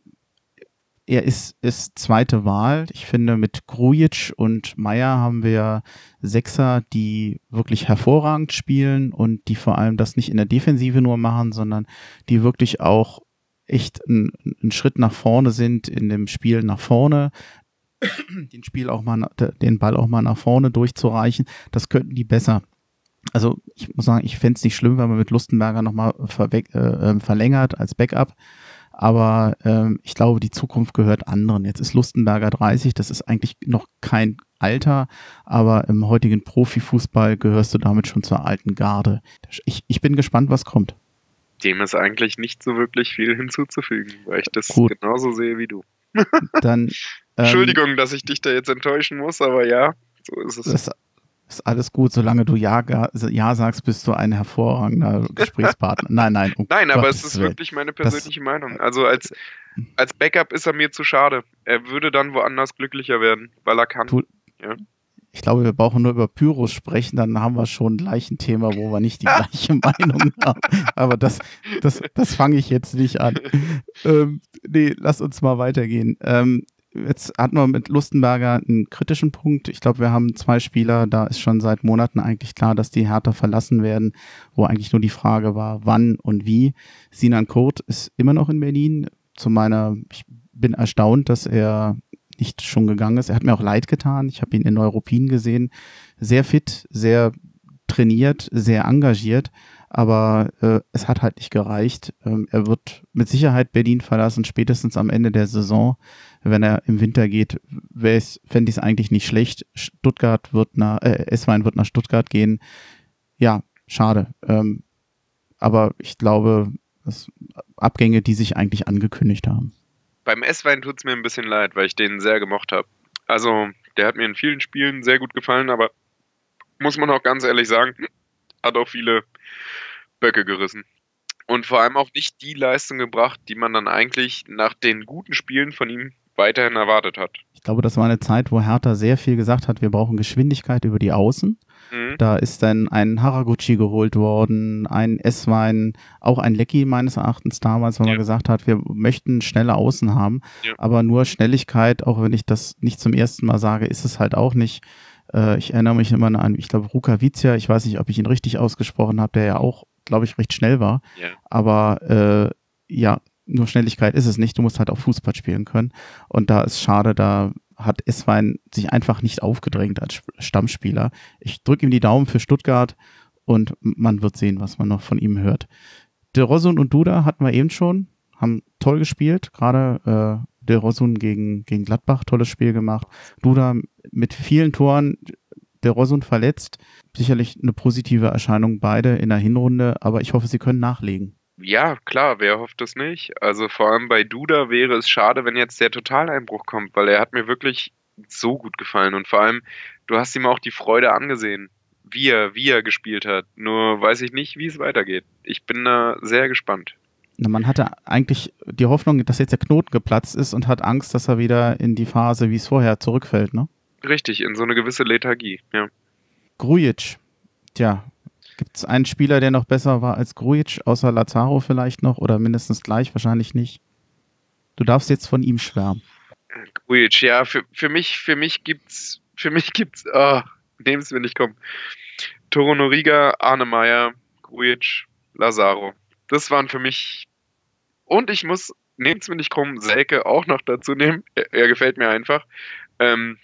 er ist, ist zweite Wahl. Ich finde, mit Grujic und Meier haben wir Sechser, die wirklich hervorragend spielen und die vor allem das nicht in der Defensive nur machen, sondern die wirklich auch echt einen Schritt nach vorne sind in dem Spiel nach vorne, den Spiel auch mal, den Ball auch mal nach vorne durchzureichen. Das könnten die besser. Also ich muss sagen, ich fände es nicht schlimm, wenn man mit Lustenberger nochmal äh, äh, verlängert als Backup. Aber ähm, ich glaube, die Zukunft gehört anderen. Jetzt ist Lustenberger 30, das ist eigentlich noch kein Alter, aber im heutigen Profifußball gehörst du damit schon zur alten Garde. Ich, ich bin gespannt, was kommt. Dem ist eigentlich nicht so wirklich viel hinzuzufügen, weil ich das Gut. genauso sehe wie du. Dann, ähm, Entschuldigung, dass ich dich da jetzt enttäuschen muss, aber ja, so ist es. Das ist alles gut, solange du Ja, ja sagst, bist du ein hervorragender Gesprächspartner. nein, nein. Um nein, aber es ist wirklich meine persönliche das, Meinung. Also als, als Backup ist er mir zu schade. Er würde dann woanders glücklicher werden, weil er kann. Du, ja. Ich glaube, wir brauchen nur über Pyros sprechen, dann haben wir schon gleich ein Thema, wo wir nicht die gleiche Meinung haben. Aber das, das, das fange ich jetzt nicht an. Ähm, nee, lass uns mal weitergehen. Ähm, jetzt hatten wir mit Lustenberger einen kritischen Punkt. Ich glaube, wir haben zwei Spieler, da ist schon seit Monaten eigentlich klar, dass die Hertha verlassen werden, wo eigentlich nur die Frage war, wann und wie. Sinan Kurt ist immer noch in Berlin. Zu meiner, ich bin erstaunt, dass er nicht schon gegangen ist. Er hat mir auch leid getan. Ich habe ihn in Neuruppin gesehen. Sehr fit, sehr trainiert, sehr engagiert. Aber äh, es hat halt nicht gereicht. Ähm, er wird mit Sicherheit Berlin verlassen, spätestens am Ende der Saison. Wenn er im Winter geht, fände ich es eigentlich nicht schlecht. Stuttgart wird nach, äh, Esswein wird nach Stuttgart gehen. Ja, schade. Ähm, aber ich glaube, das Abgänge, die sich eigentlich angekündigt haben. Beim S-Wein tut es mir ein bisschen leid, weil ich den sehr gemocht habe. Also, der hat mir in vielen Spielen sehr gut gefallen, aber muss man auch ganz ehrlich sagen, hat auch viele Böcke gerissen. Und vor allem auch nicht die Leistung gebracht, die man dann eigentlich nach den guten Spielen von ihm weiterhin erwartet hat. Ich glaube, das war eine Zeit, wo Hertha sehr viel gesagt hat, wir brauchen Geschwindigkeit über die Außen. Mhm. Da ist dann ein Haraguchi geholt worden, ein S-Wein, auch ein Lecky meines Erachtens damals, wo ja. man gesagt hat, wir möchten schnelle Außen haben. Ja. Aber nur Schnelligkeit, auch wenn ich das nicht zum ersten Mal sage, ist es halt auch nicht. Äh, ich erinnere mich immer an, ich glaube, Rukavicia, ich weiß nicht, ob ich ihn richtig ausgesprochen habe, der ja auch, glaube ich, recht schnell war. Ja. Aber äh, ja, nur Schnelligkeit ist es nicht. Du musst halt auch Fußball spielen können. Und da ist schade, da hat Esswein sich einfach nicht aufgedrängt als Stammspieler. Ich drücke ihm die Daumen für Stuttgart und man wird sehen, was man noch von ihm hört. De Rosun und Duda hatten wir eben schon, haben toll gespielt, gerade äh, De Rosun gegen, gegen Gladbach, tolles Spiel gemacht. Duda mit vielen Toren, De Rosun verletzt, sicherlich eine positive Erscheinung beide in der Hinrunde, aber ich hoffe, sie können nachlegen. Ja, klar, wer hofft es nicht? Also vor allem bei Duda wäre es schade, wenn jetzt der Totaleinbruch kommt, weil er hat mir wirklich so gut gefallen und vor allem, du hast ihm auch die Freude angesehen, wie er, wie er gespielt hat. Nur weiß ich nicht, wie es weitergeht. Ich bin da sehr gespannt. Man hatte eigentlich die Hoffnung, dass jetzt der Knoten geplatzt ist und hat Angst, dass er wieder in die Phase, wie es vorher zurückfällt, ne? Richtig, in so eine gewisse Lethargie, ja. Grujic, tja, Gibt es einen Spieler, der noch besser war als Grujic, außer Lazaro vielleicht noch oder mindestens gleich? Wahrscheinlich nicht. Du darfst jetzt von ihm schwärmen. Grujic, ja, für, für mich, für mich gibt's, für mich gibt's, oh, nehmen es mir nicht kommen. Toro Noriga, Arne Meyer, Grujic, Lazaro. Das waren für mich. Und ich muss, nehmt es mir nicht kommen, Selke auch noch dazu nehmen. Er, er gefällt mir einfach. Ähm,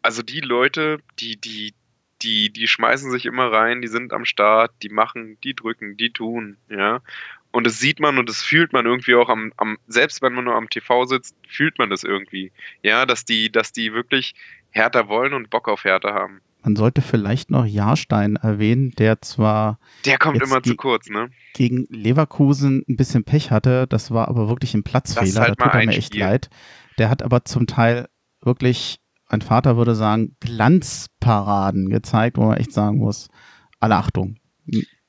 also die Leute, die, die, die, die schmeißen sich immer rein, die sind am Start, die machen, die drücken, die tun, ja. Und das sieht man und das fühlt man irgendwie auch am, am, selbst wenn man nur am TV sitzt, fühlt man das irgendwie. Ja, dass die, dass die wirklich härter wollen und Bock auf härter haben. Man sollte vielleicht noch Jahrstein erwähnen, der zwar. Der kommt immer zu kurz, ne? Gegen Leverkusen ein bisschen Pech hatte, das war aber wirklich ein Platzfehler, halt da tut er mir echt Spiel. leid. Der hat aber zum Teil wirklich mein Vater würde sagen, Glanzparaden gezeigt, wo man echt sagen muss, alle Achtung.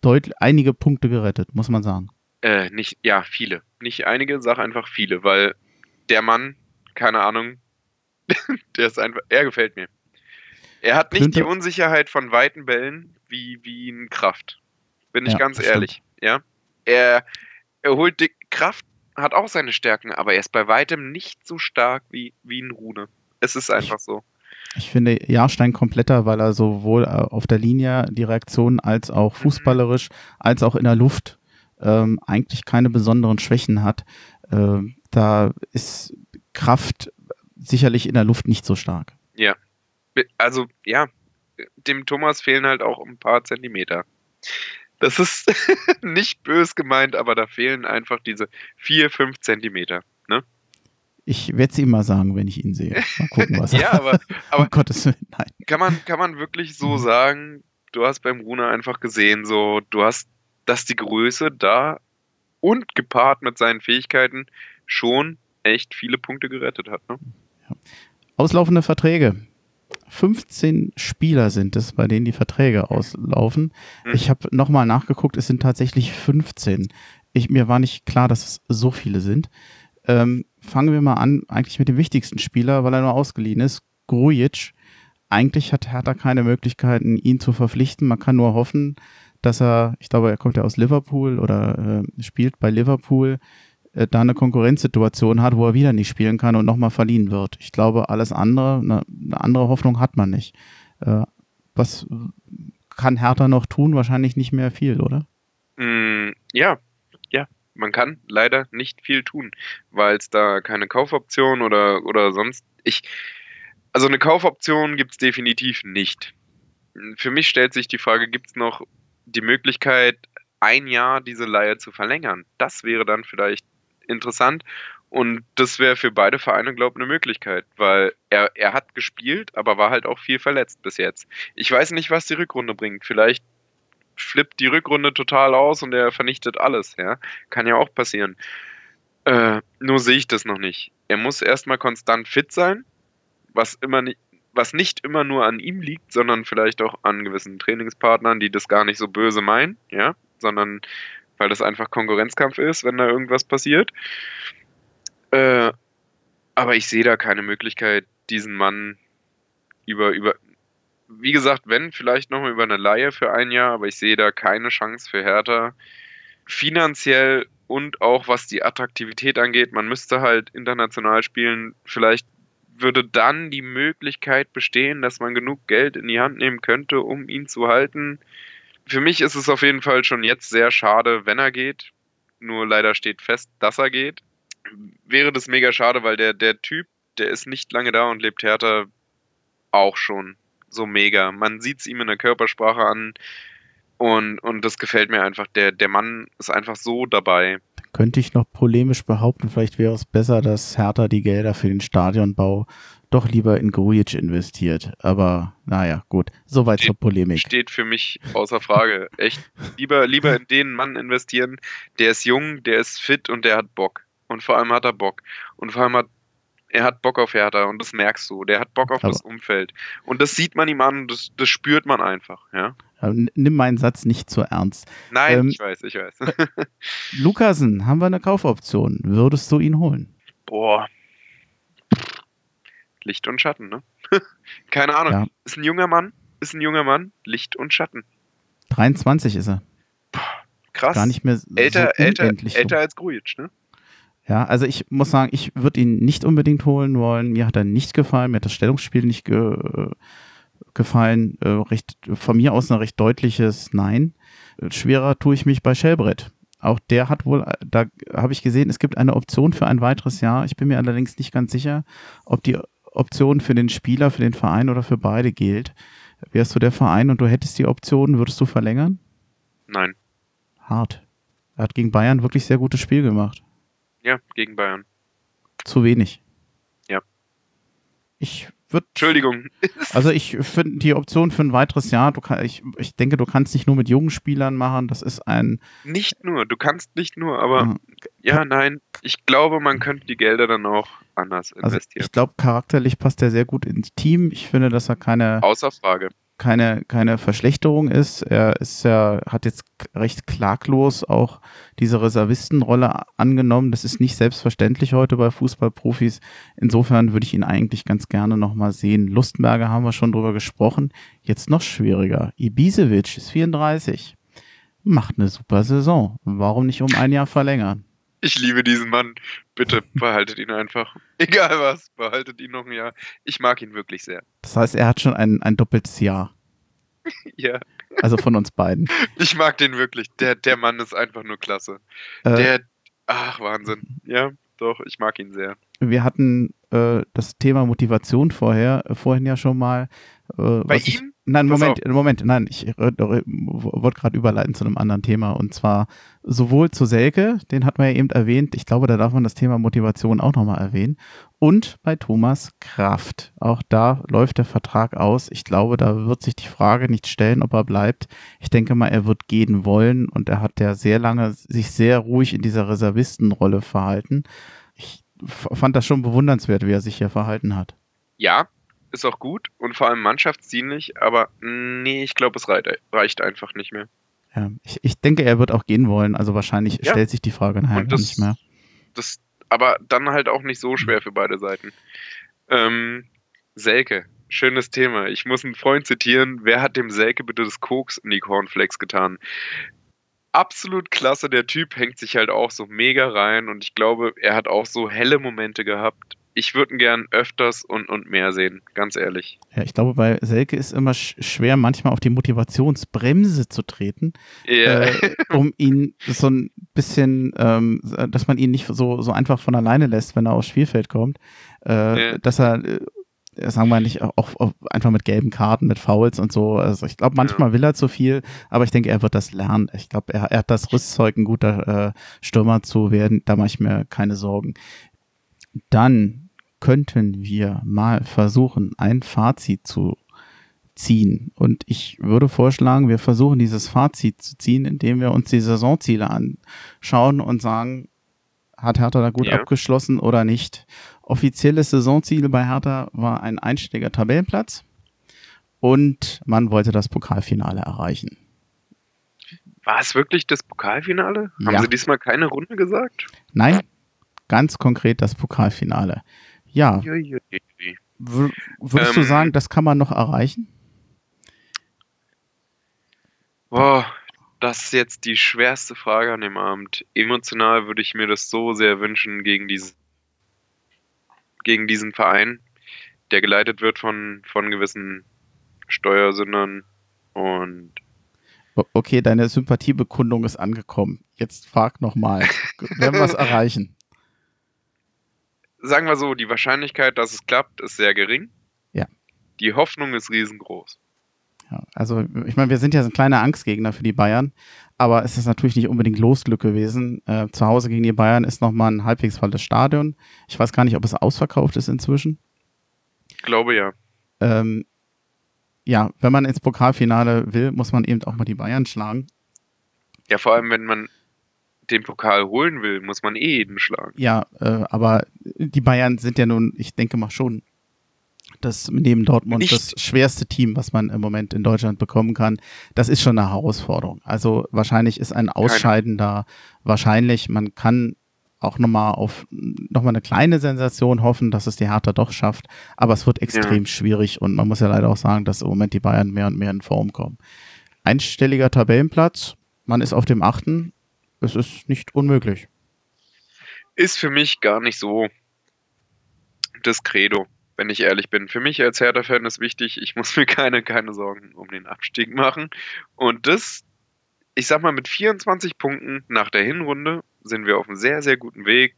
Deut einige Punkte gerettet, muss man sagen. Äh, nicht, ja, viele. Nicht einige, sag einfach viele, weil der Mann, keine Ahnung, der ist einfach, er gefällt mir. Er hat nicht die Unsicherheit von weiten Bällen wie, wie ein Kraft. Bin ich ja, ganz ehrlich, ja. Er, er holt die Kraft, hat auch seine Stärken, aber er ist bei weitem nicht so stark wie, wie ein Rune. Es ist einfach so. Ich finde Jahrstein kompletter, weil er sowohl äh, auf der Linie die Reaktion als auch mhm. fußballerisch, als auch in der Luft ähm, eigentlich keine besonderen Schwächen hat. Ähm, da ist Kraft sicherlich in der Luft nicht so stark. Ja. Also, ja, dem Thomas fehlen halt auch ein paar Zentimeter. Das ist nicht bös gemeint, aber da fehlen einfach diese vier, fünf Zentimeter. Ne? Ich werde es ihm mal sagen, wenn ich ihn sehe. Mal gucken, was Ja, aber, aber um Gottes Willen, nein. Kann, man, kann man wirklich so mhm. sagen, du hast beim Runa einfach gesehen, so, du hast, dass die Größe da und gepaart mit seinen Fähigkeiten schon echt viele Punkte gerettet hat. Ne? Ja. Auslaufende Verträge. 15 Spieler sind es, bei denen die Verträge auslaufen. Hm. Ich habe nochmal nachgeguckt, es sind tatsächlich 15. Ich, mir war nicht klar, dass es so viele sind. Ähm, fangen wir mal an, eigentlich mit dem wichtigsten Spieler, weil er nur ausgeliehen ist, Grujic. Eigentlich hat Hertha keine Möglichkeiten, ihn zu verpflichten. Man kann nur hoffen, dass er, ich glaube, er kommt ja aus Liverpool oder äh, spielt bei Liverpool, äh, da eine Konkurrenzsituation hat, wo er wieder nicht spielen kann und nochmal verliehen wird. Ich glaube, alles andere, eine, eine andere Hoffnung hat man nicht. Äh, was kann Hertha noch tun? Wahrscheinlich nicht mehr viel, oder? Mm, ja, man kann leider nicht viel tun, weil es da keine Kaufoption oder, oder sonst. Ich, also eine Kaufoption gibt es definitiv nicht. Für mich stellt sich die Frage, gibt es noch die Möglichkeit, ein Jahr diese Leihe zu verlängern. Das wäre dann vielleicht interessant. Und das wäre für beide Vereine, glaube ich, eine Möglichkeit, weil er, er hat gespielt, aber war halt auch viel verletzt bis jetzt. Ich weiß nicht, was die Rückrunde bringt. Vielleicht flippt die Rückrunde total aus und er vernichtet alles, ja. Kann ja auch passieren. Äh, nur sehe ich das noch nicht. Er muss erstmal konstant fit sein, was immer nicht, was nicht immer nur an ihm liegt, sondern vielleicht auch an gewissen Trainingspartnern, die das gar nicht so böse meinen, ja, sondern weil das einfach Konkurrenzkampf ist, wenn da irgendwas passiert. Äh, aber ich sehe da keine Möglichkeit, diesen Mann über, über, wie gesagt, wenn, vielleicht nochmal über eine Laie für ein Jahr, aber ich sehe da keine Chance für Hertha. Finanziell und auch was die Attraktivität angeht, man müsste halt international spielen. Vielleicht würde dann die Möglichkeit bestehen, dass man genug Geld in die Hand nehmen könnte, um ihn zu halten. Für mich ist es auf jeden Fall schon jetzt sehr schade, wenn er geht. Nur leider steht fest, dass er geht. Wäre das mega schade, weil der, der Typ, der ist nicht lange da und lebt härter auch schon so mega. Man sieht es ihm in der Körpersprache an und, und das gefällt mir einfach. Der, der Mann ist einfach so dabei. Könnte ich noch polemisch behaupten, vielleicht wäre es besser, dass Hertha die Gelder für den Stadionbau doch lieber in Grujic investiert. Aber naja, gut, soweit zur Polemik. Steht für mich außer Frage. Echt, lieber, lieber in den Mann investieren, der ist jung, der ist fit und der hat Bock. Und vor allem hat er Bock. Und vor allem hat er hat Bock auf Hertha und das merkst du. Der hat Bock auf Aber das Umfeld. Und das sieht man ihm an, das, das spürt man einfach, ja. Nimm meinen Satz nicht zu ernst. Nein, ähm, ich weiß, ich weiß. Lukasen, haben wir eine Kaufoption? Würdest du ihn holen? Boah. Licht und Schatten, ne? Keine Ahnung. Ja. Ist ein junger Mann, ist ein junger Mann, Licht und Schatten. 23 ist er. Krass. Gar nicht mehr älter, so älter, älter als Grujic, ne? Ja, also ich muss sagen, ich würde ihn nicht unbedingt holen wollen. Mir hat er nicht gefallen, mir hat das Stellungsspiel nicht ge gefallen. Äh, recht, von mir aus ein recht deutliches Nein. Schwerer tue ich mich bei Shellbrett. Auch der hat wohl, da habe ich gesehen, es gibt eine Option für ein weiteres Jahr. Ich bin mir allerdings nicht ganz sicher, ob die Option für den Spieler, für den Verein oder für beide gilt. Wärst du der Verein und du hättest die Option, würdest du verlängern? Nein. Hart. Er hat gegen Bayern wirklich sehr gutes Spiel gemacht. Ja, gegen Bayern. Zu wenig. Ja. Ich würde. Entschuldigung. Also ich finde die Option für ein weiteres Jahr, kann, ich, ich denke, du kannst nicht nur mit jungen Spielern machen, das ist ein. Nicht nur, du kannst nicht nur, aber ja, ja nein, ich glaube, man könnte die Gelder dann auch anders also investieren. Also ich glaube, charakterlich passt er sehr gut ins Team. Ich finde, dass er keine. Außer Frage keine, keine Verschlechterung ist. Er ist ja, hat jetzt recht klaglos auch diese Reservistenrolle angenommen. Das ist nicht selbstverständlich heute bei Fußballprofis. Insofern würde ich ihn eigentlich ganz gerne nochmal sehen. Lustberger haben wir schon drüber gesprochen. Jetzt noch schwieriger. Ibisevic ist 34. Macht eine super Saison. Warum nicht um ein Jahr verlängern? Ich liebe diesen Mann. Bitte behaltet ihn einfach. Egal was, behaltet ihn noch ein Jahr. Ich mag ihn wirklich sehr. Das heißt, er hat schon ein, ein doppeltes Jahr. ja. Also von uns beiden. Ich mag den wirklich. Der, der Mann ist einfach nur klasse. Äh, der, ach, Wahnsinn. Ja, doch, ich mag ihn sehr. Wir hatten äh, das Thema Motivation vorher, äh, vorhin ja schon mal. Äh, Bei ihm? Nein, Moment, Moment, nein, ich wollte gerade überleiten zu einem anderen Thema und zwar sowohl zu Selke, den hat man ja eben erwähnt, ich glaube, da darf man das Thema Motivation auch nochmal erwähnen und bei Thomas Kraft. Auch da läuft der Vertrag aus. Ich glaube, da wird sich die Frage nicht stellen, ob er bleibt. Ich denke mal, er wird gehen wollen und er hat ja sehr lange sich sehr ruhig in dieser Reservistenrolle verhalten. Ich fand das schon bewundernswert, wie er sich hier verhalten hat. Ja, ist auch gut und vor allem mannschaftsdienlich, aber nee, ich glaube, es reicht einfach nicht mehr. Ja, ich, ich denke, er wird auch gehen wollen. Also wahrscheinlich ja. stellt sich die Frage nachher das, nicht mehr. Das, aber dann halt auch nicht so schwer für beide Seiten. Ähm, Selke, schönes Thema. Ich muss einen Freund zitieren. Wer hat dem Selke bitte das Koks in die Cornflakes getan? absolut klasse. Der Typ hängt sich halt auch so mega rein und ich glaube, er hat auch so helle Momente gehabt. Ich würde ihn gern öfters und, und mehr sehen, ganz ehrlich. Ja, ich glaube, bei Selke ist immer sch schwer, manchmal auf die Motivationsbremse zu treten, yeah. äh, um ihn so ein bisschen, ähm, dass man ihn nicht so, so einfach von alleine lässt, wenn er aufs Spielfeld kommt. Äh, yeah. Dass er äh, sagen wir nicht, auch, auch, einfach mit gelben Karten, mit Fouls und so. Also ich glaube, manchmal ja. will er zu viel, aber ich denke, er wird das lernen. Ich glaube, er, er, hat das Rüstzeug, ein guter äh, Stürmer zu werden. Da mache ich mir keine Sorgen. Dann könnten wir mal versuchen, ein Fazit zu ziehen. Und ich würde vorschlagen, wir versuchen dieses Fazit zu ziehen, indem wir uns die Saisonziele anschauen und sagen, hat Hertha da gut ja. abgeschlossen oder nicht? Offizielles Saisonziel bei Hertha war ein einstelliger Tabellenplatz und man wollte das Pokalfinale erreichen. War es wirklich das Pokalfinale? Ja. Haben Sie diesmal keine Runde gesagt? Nein, ganz konkret das Pokalfinale. Ja. Würdest ähm, du sagen, das kann man noch erreichen? Boah, das ist jetzt die schwerste Frage an dem Abend. Emotional würde ich mir das so sehr wünschen gegen, diese, gegen diesen Verein, der geleitet wird von, von gewissen Steuersündern und Okay, deine Sympathiebekundung ist angekommen. Jetzt frag nochmal. Werden wir es erreichen? Sagen wir so, die Wahrscheinlichkeit, dass es klappt, ist sehr gering. Ja. Die Hoffnung ist riesengroß. Ja, also ich meine, wir sind ja so ein kleiner Angstgegner für die Bayern, aber es ist natürlich nicht unbedingt Losglück gewesen. Äh, zu Hause gegen die Bayern ist nochmal ein halbwegs volles Stadion. Ich weiß gar nicht, ob es ausverkauft ist inzwischen. Ich glaube ja. Ähm, ja, wenn man ins Pokalfinale will, muss man eben auch mal die Bayern schlagen. Ja, vor allem, wenn man den Pokal holen will, muss man eh jeden schlagen. Ja, äh, aber die Bayern sind ja nun, ich denke mal schon das neben Dortmund Nicht. das schwerste Team, was man im Moment in Deutschland bekommen kann. Das ist schon eine Herausforderung. Also wahrscheinlich ist ein Ausscheiden da wahrscheinlich. Man kann auch nochmal auf nochmal eine kleine Sensation hoffen, dass es die Hertha doch schafft. Aber es wird extrem ja. schwierig und man muss ja leider auch sagen, dass im Moment die Bayern mehr und mehr in Form kommen. Einstelliger Tabellenplatz, man ist auf dem achten. Es ist nicht unmöglich. Ist für mich gar nicht so das Credo wenn ich ehrlich bin. Für mich als Hertha-Fan ist wichtig, ich muss mir keine, keine Sorgen um den Abstieg machen. Und das, ich sag mal, mit 24 Punkten nach der Hinrunde sind wir auf einem sehr, sehr guten Weg,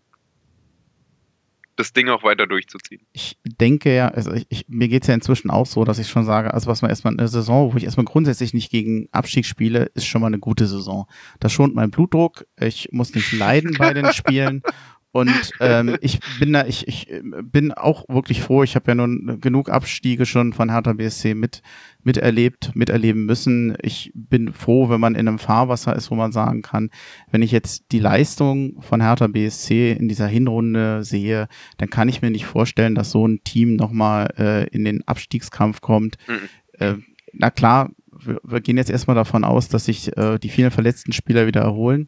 das Ding auch weiter durchzuziehen. Ich denke ja, also ich, ich, mir geht es ja inzwischen auch so, dass ich schon sage, also was man erstmal eine Saison, wo ich erstmal grundsätzlich nicht gegen Abstieg spiele, ist schon mal eine gute Saison. Das schont meinen Blutdruck, ich muss nicht leiden bei den Spielen und ähm, ich bin da, ich, ich bin auch wirklich froh. Ich habe ja nun genug Abstiege schon von Hertha BSC mit miterlebt, miterleben müssen. Ich bin froh, wenn man in einem Fahrwasser ist, wo man sagen kann, wenn ich jetzt die Leistung von Hertha BSC in dieser Hinrunde sehe, dann kann ich mir nicht vorstellen, dass so ein Team nochmal äh, in den Abstiegskampf kommt. Mhm. Äh, na klar, wir, wir, gehen jetzt erstmal davon aus, dass sich äh, die vielen verletzten Spieler wieder erholen.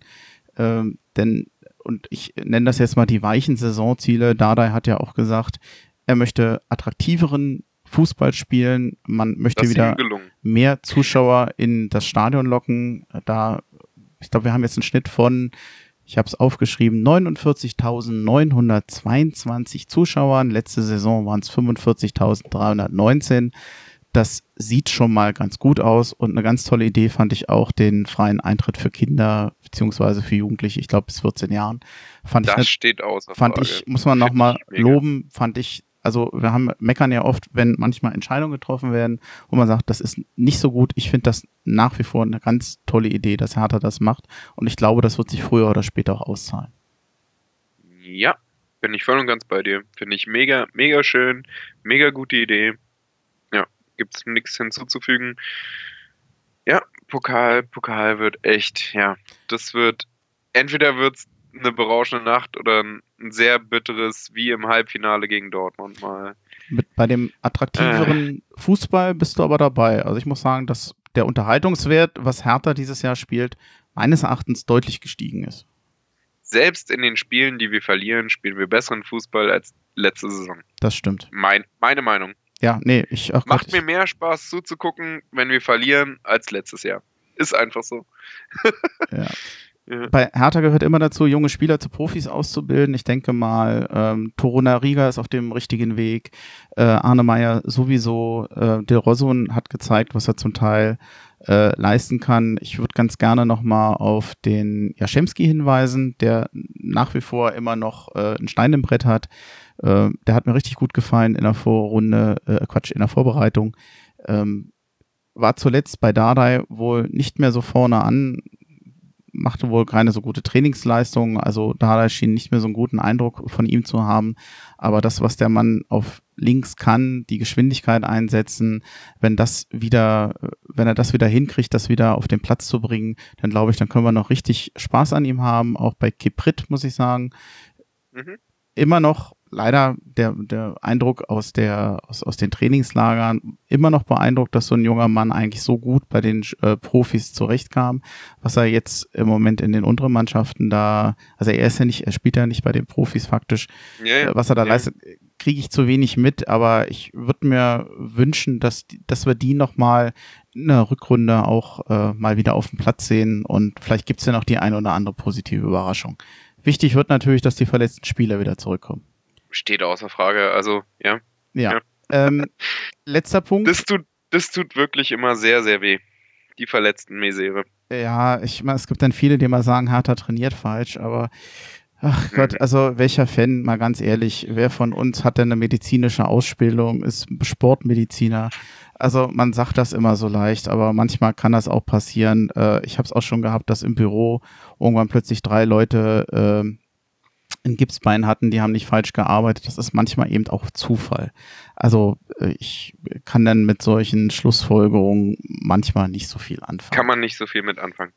Ähm, denn und ich nenne das jetzt mal die weichen Saisonziele. Dardai hat ja auch gesagt, er möchte attraktiveren Fußball spielen. Man möchte wieder mehr Zuschauer in das Stadion locken. Da, ich glaube, wir haben jetzt einen Schnitt von, ich habe es aufgeschrieben, 49.922 Zuschauern. Letzte Saison waren es 45.319 das sieht schon mal ganz gut aus und eine ganz tolle Idee fand ich auch den freien Eintritt für Kinder beziehungsweise für Jugendliche, ich glaube bis 14 Jahren. Fand das ich, steht außer Fand Frage. ich, muss man nochmal loben, fand ich, also wir haben meckern ja oft, wenn manchmal Entscheidungen getroffen werden, wo man sagt, das ist nicht so gut. Ich finde das nach wie vor eine ganz tolle Idee, dass Hertha das macht und ich glaube, das wird sich früher oder später auch auszahlen. Ja, bin ich voll und ganz bei dir. Finde ich mega, mega schön, mega gute Idee gibt es nichts hinzuzufügen. Ja, Pokal, Pokal wird echt, ja, das wird, entweder wird es eine berauschende Nacht oder ein, sehr bitteres, wie im Halbfinale gegen Dortmund mal. Mit, bei dem attraktiveren äh. Fußball bist du aber dabei. Also ich muss sagen, dass der Unterhaltungswert, was Hertha dieses Jahr spielt, meines Erachtens deutlich gestiegen ist. Selbst in den Spielen, die wir verlieren, spielen wir besseren Fußball als letzte Saison. Das stimmt. Mein, meine Meinung. Ja, nee, ich auch Macht Gott, mir mehr Spaß zuzugucken, wenn wir verlieren, als letztes Jahr. Ist einfach so. ja. ja. Bei Hertha gehört immer dazu, junge Spieler zu Profis auszubilden. Ich denke mal, ähm, Toruna Riga ist auf dem richtigen Weg. Äh, Arne Meyer sowieso. Äh, Del Rosun hat gezeigt, was er zum Teil äh, leisten kann. Ich würde ganz gerne nochmal auf den Jaschemski hinweisen, der nach wie vor immer noch äh, ein Stein im Brett hat Äh, der hat mir richtig gut gefallen in der Vorrunde, äh, Quatsch, in der Vorbereitung. Ähm, war zuletzt bei Dardai wohl nicht mehr so vorne an, machte wohl keine so gute Trainingsleistung. Also Dardai schien nicht mehr so einen guten Eindruck von ihm zu haben. Aber das, was der Mann auf links kann, die Geschwindigkeit einsetzen, wenn das wieder, wenn er das wieder hinkriegt, das wieder auf den Platz zu bringen, dann glaube ich, dann können wir noch richtig Spaß an ihm haben. Auch bei Kiprit, muss ich sagen. Mhm. Immer noch leider der, der Eindruck aus, der, aus, aus den Trainingslagern immer noch beeindruckt, dass so ein junger Mann eigentlich so gut bei den äh, Profis zurechtkam, was er jetzt im Moment in den unteren Mannschaften da, also er ist ja nicht, er spielt ja nicht bei den Profis faktisch, ja. Äh, was er da ja. leistet, kriege ich zu wenig mit, aber ich würde mir wünschen, dass, dass wir die nochmal in der Rückrunde auch äh, mal wieder auf dem Platz sehen und vielleicht gibt's ja noch die ein oder andere positive Überraschung. Wichtig wird natürlich, dass die verletzten Spieler wieder zurückkommen steht außer Frage. Also, ja. Ja. ja. Ähm, letzter Punkt. Das tut, das tut wirklich immer sehr, sehr weh. Die verletzten Misere. Ja, ich meine, es gibt dann viele, die mal sagen, Hertha trainiert falsch, aber ach Gott, mhm. also welcher Fan, mal ganz ehrlich, wer von uns hat denn eine medizinische Ausbildung, ist Sportmediziner? Also man sagt das immer so leicht, aber manchmal kann das auch passieren. Äh, ich habe es auch schon gehabt, dass im Büro irgendwann plötzlich drei Leute äh, ein Gipsbein hatten, die haben nicht falsch gearbeitet. Das ist manchmal eben auch Zufall. Also äh, ich kann dann mit solchen Schlussfolgerungen manchmal nicht so viel anfangen. Kann man nicht so viel mit anfangen.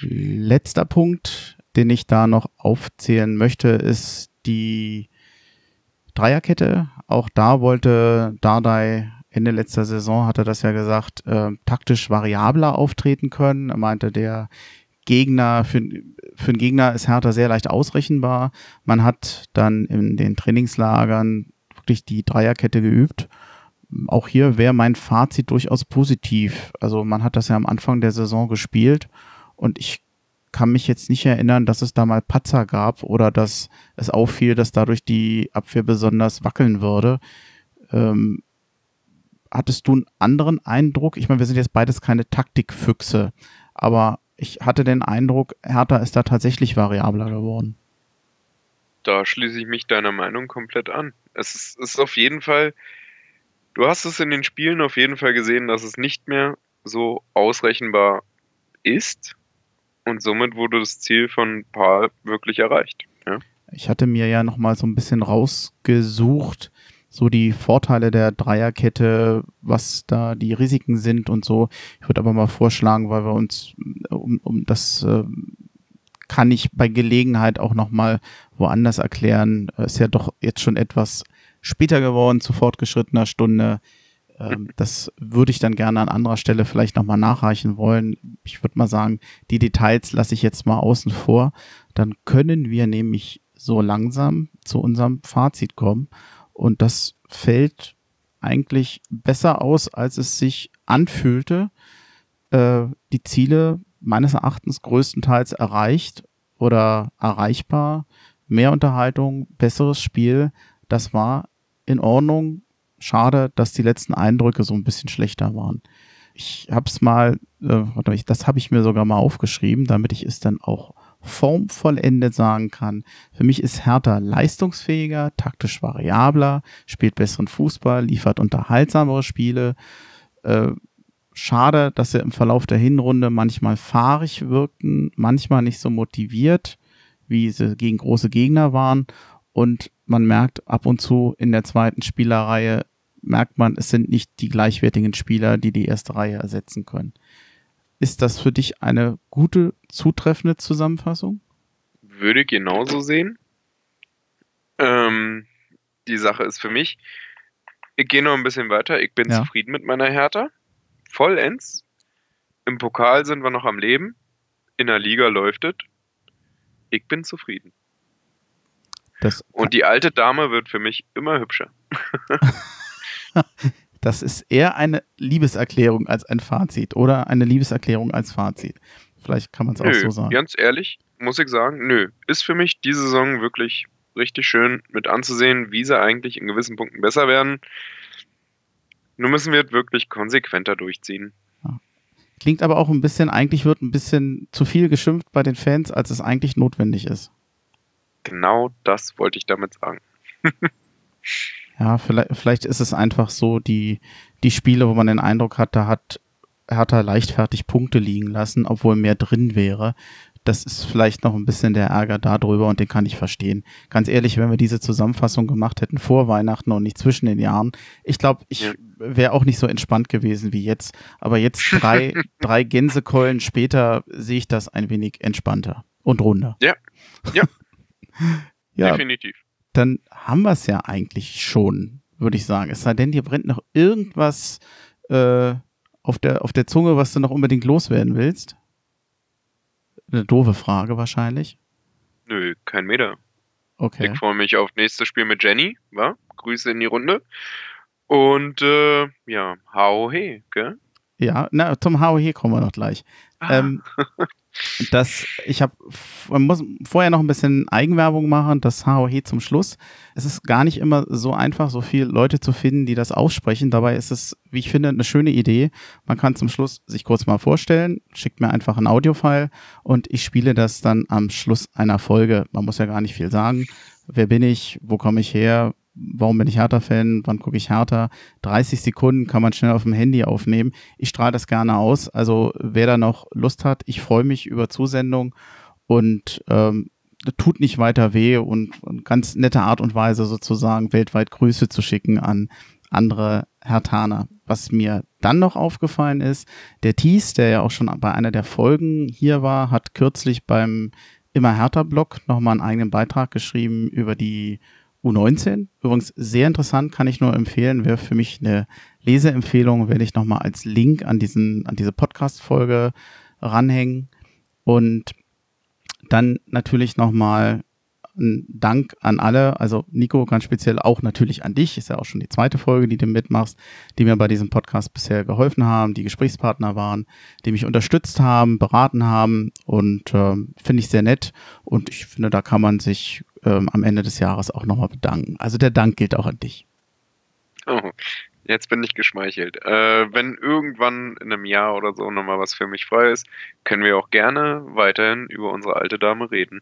Letzter Punkt, den ich da noch aufzählen möchte, ist die Dreierkette. Auch da wollte Dardai Ende letzter Saison, hat er das ja gesagt, äh, taktisch variabler auftreten können. Er meinte, der Gegner, für, für einen Gegner ist Hertha sehr leicht ausrechenbar. Man hat dann in den Trainingslagern wirklich die Dreierkette geübt. Auch hier wäre mein Fazit durchaus positiv. Also man hat das ja am Anfang der Saison gespielt und ich kann mich jetzt nicht erinnern, dass es da mal Patzer gab oder dass es auffiel, dass dadurch die Abwehr besonders wackeln würde. Ähm, hattest du einen anderen Eindruck? Ich meine, wir sind jetzt beides keine Taktikfüchse, aber ich hatte den Eindruck, Hertha ist da tatsächlich variabler geworden. Da schließe ich mich deiner Meinung komplett an. Es ist, ist auf jeden Fall, du hast es in den Spielen auf jeden Fall gesehen, dass es nicht mehr so ausrechenbar ist und somit wurde das Ziel von Paul wirklich erreicht. Ja? Ich hatte mir ja nochmal so ein bisschen rausgesucht, so die Vorteile der Dreierkette, was da die Risiken sind und so. Ich würde aber mal vorschlagen, weil wir uns um, um das äh, kann ich bei Gelegenheit auch noch mal woanders erklären. Ist ja doch jetzt schon etwas später geworden, zu fortgeschrittener Stunde. Ähm, das würde ich dann gerne an anderer Stelle vielleicht noch mal nachreichen wollen. Ich würde mal sagen, die Details lasse ich jetzt mal außen vor. Dann können wir nämlich so langsam zu unserem Fazit kommen. Und das fällt eigentlich besser aus, als es sich anfühlte. Äh, die Ziele meines Erachtens größtenteils erreicht oder erreichbar. Mehr Unterhaltung, besseres Spiel. Das war in Ordnung. Schade, dass die letzten Eindrücke so ein bisschen schlechter waren. Ich hab's mal, äh, das habe ich mir sogar mal aufgeschrieben, damit ich es dann auch formvollendet sagen kann. Für mich ist Hertha leistungsfähiger, taktisch variabler, spielt besseren Fußball, liefert unterhaltsamere Spiele. Äh, schade, dass sie im Verlauf der Hinrunde manchmal fahrig wirkten, manchmal nicht so motiviert, wie sie gegen große Gegner waren. Und man merkt ab und zu in der zweiten Spielerreihe, merkt man, es sind nicht die gleichwertigen Spieler, die die erste Reihe ersetzen können. Ist das für dich eine gute, zutreffende Zusammenfassung? Würde genauso sehen. Ähm, die Sache ist für mich, ich gehe noch ein bisschen weiter. Ich bin ja. zufrieden mit meiner Hertha. Vollends. Im Pokal sind wir noch am Leben. In der Liga läuft es. Ich bin zufrieden. Das Und die alte Dame wird für mich immer hübscher. Das ist eher eine Liebeserklärung als ein Fazit oder eine Liebeserklärung als Fazit. Vielleicht kann man es auch so sagen. Ganz ehrlich, muss ich sagen, nö. Ist für mich diese Saison wirklich richtig schön mit anzusehen, wie sie eigentlich in gewissen Punkten besser werden. Nur müssen wir es wirklich konsequenter durchziehen. Klingt aber auch ein bisschen, eigentlich wird ein bisschen zu viel geschimpft bei den Fans, als es eigentlich notwendig ist. Genau das wollte ich damit sagen. Ja, vielleicht, vielleicht ist es einfach so, die, die Spiele, wo man den Eindruck hat, da hat Hertha leichtfertig Punkte liegen lassen, obwohl mehr drin wäre. Das ist vielleicht noch ein bisschen der Ärger darüber und den kann ich verstehen. Ganz ehrlich, wenn wir diese Zusammenfassung gemacht hätten vor Weihnachten und nicht zwischen den Jahren, ich glaube, ich wäre auch nicht so entspannt gewesen wie jetzt. Aber jetzt drei, drei Gänsekeulen später sehe ich das ein wenig entspannter und runder. Ja, ja. ja. Definitiv. Dann haben wir es ja eigentlich schon, würde ich sagen. Es sei denn, dir brennt noch irgendwas äh, auf, der, auf der Zunge, was du noch unbedingt loswerden willst. Eine doofe Frage wahrscheinlich. Nö, kein Meter. Okay. Ich freue mich auf nächstes Spiel mit Jenny, wa? Grüße in die Runde. Und äh, ja, hau he, gell? Ja, na, zum hau he kommen wir noch gleich. Ah. Ähm, dass ich habe, man muss vorher noch ein bisschen Eigenwerbung machen, das HOH zum Schluss. Es ist gar nicht immer so einfach, so viele Leute zu finden, die das aussprechen. Dabei ist es, wie ich finde, eine schöne Idee. Man kann zum Schluss sich kurz mal vorstellen, schickt mir einfach ein Audiofile und ich spiele das dann am Schluss einer Folge. Man muss ja gar nicht viel sagen. Wer bin ich? Wo komme ich her? Warum bin ich Hertha-Fan, wann gucke ich Hertha. 30 Sekunden kann man schnell auf dem Handy aufnehmen. Ich strahle das gerne aus. Also wer da noch Lust hat, ich freue mich über Zusendung und ähm, tut nicht weiter weh und, und ganz nette Art und Weise sozusagen weltweit Grüße zu schicken an andere Hertaner. Was mir dann noch aufgefallen ist, der Thies, der ja auch schon bei einer der Folgen hier war, hat kürzlich beim Immer Hertha-Blog nochmal einen eigenen Beitrag geschrieben über die U19. Übrigens sehr interessant, kann ich nur empfehlen, wäre für mich eine Leseempfehlung, werde ich nochmal als Link an diesen, an diese Podcast-Folge ranhängen. Und dann natürlich nochmal ein Dank an alle, also Nico ganz speziell auch natürlich an dich, ist ja auch schon die zweite Folge, die du mitmachst, die mir bei diesem Podcast bisher geholfen haben, die Gesprächspartner waren, die mich unterstützt haben, beraten haben. Und äh, finde ich sehr nett. Und ich finde, da kann man sich ähm, am Ende des Jahres auch nochmal bedanken. Also der Dank gilt auch an dich. Oh, jetzt bin ich geschmeichelt. Äh, wenn irgendwann in einem Jahr oder so nochmal was für mich frei ist, können wir auch gerne weiterhin über unsere alte Dame reden.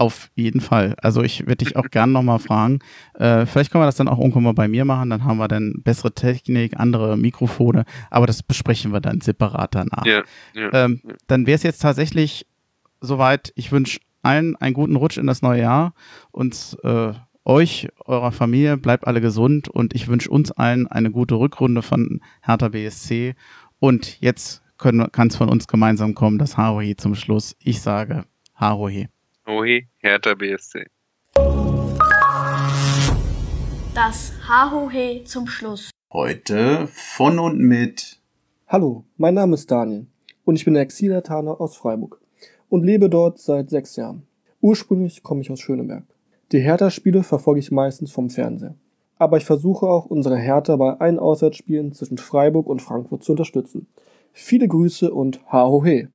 Auf jeden Fall. Also ich würde dich auch gerne nochmal fragen. Äh, vielleicht können wir das dann auch irgendwann mal bei mir machen. Dann haben wir dann bessere Technik, andere Mikrofone. Aber das besprechen wir dann separat danach. Ja, ja, ähm, ja. Dann wäre es jetzt tatsächlich soweit. Ich wünsche allen einen guten Rutsch in das neue Jahr und äh, euch, eurer Familie, bleibt alle gesund und ich wünsche uns allen eine gute Rückrunde von Hertha BSC. Und jetzt kann es von uns gemeinsam kommen, das Harohe zum Schluss. Ich sage Harohe. Harohe, Hertha BSC. Das Harohe zum Schluss. Heute von und mit. Hallo, mein Name ist Daniel und ich bin Exilataner aus Freiburg und lebe dort seit sechs Jahren. Ursprünglich komme ich aus Schöneberg. Die Hertha-Spiele verfolge ich meistens vom Fernseher. Aber ich versuche auch, unsere Hertha bei allen Auswärtsspielen zwischen Freiburg und Frankfurt zu unterstützen. Viele Grüße und ha ho he.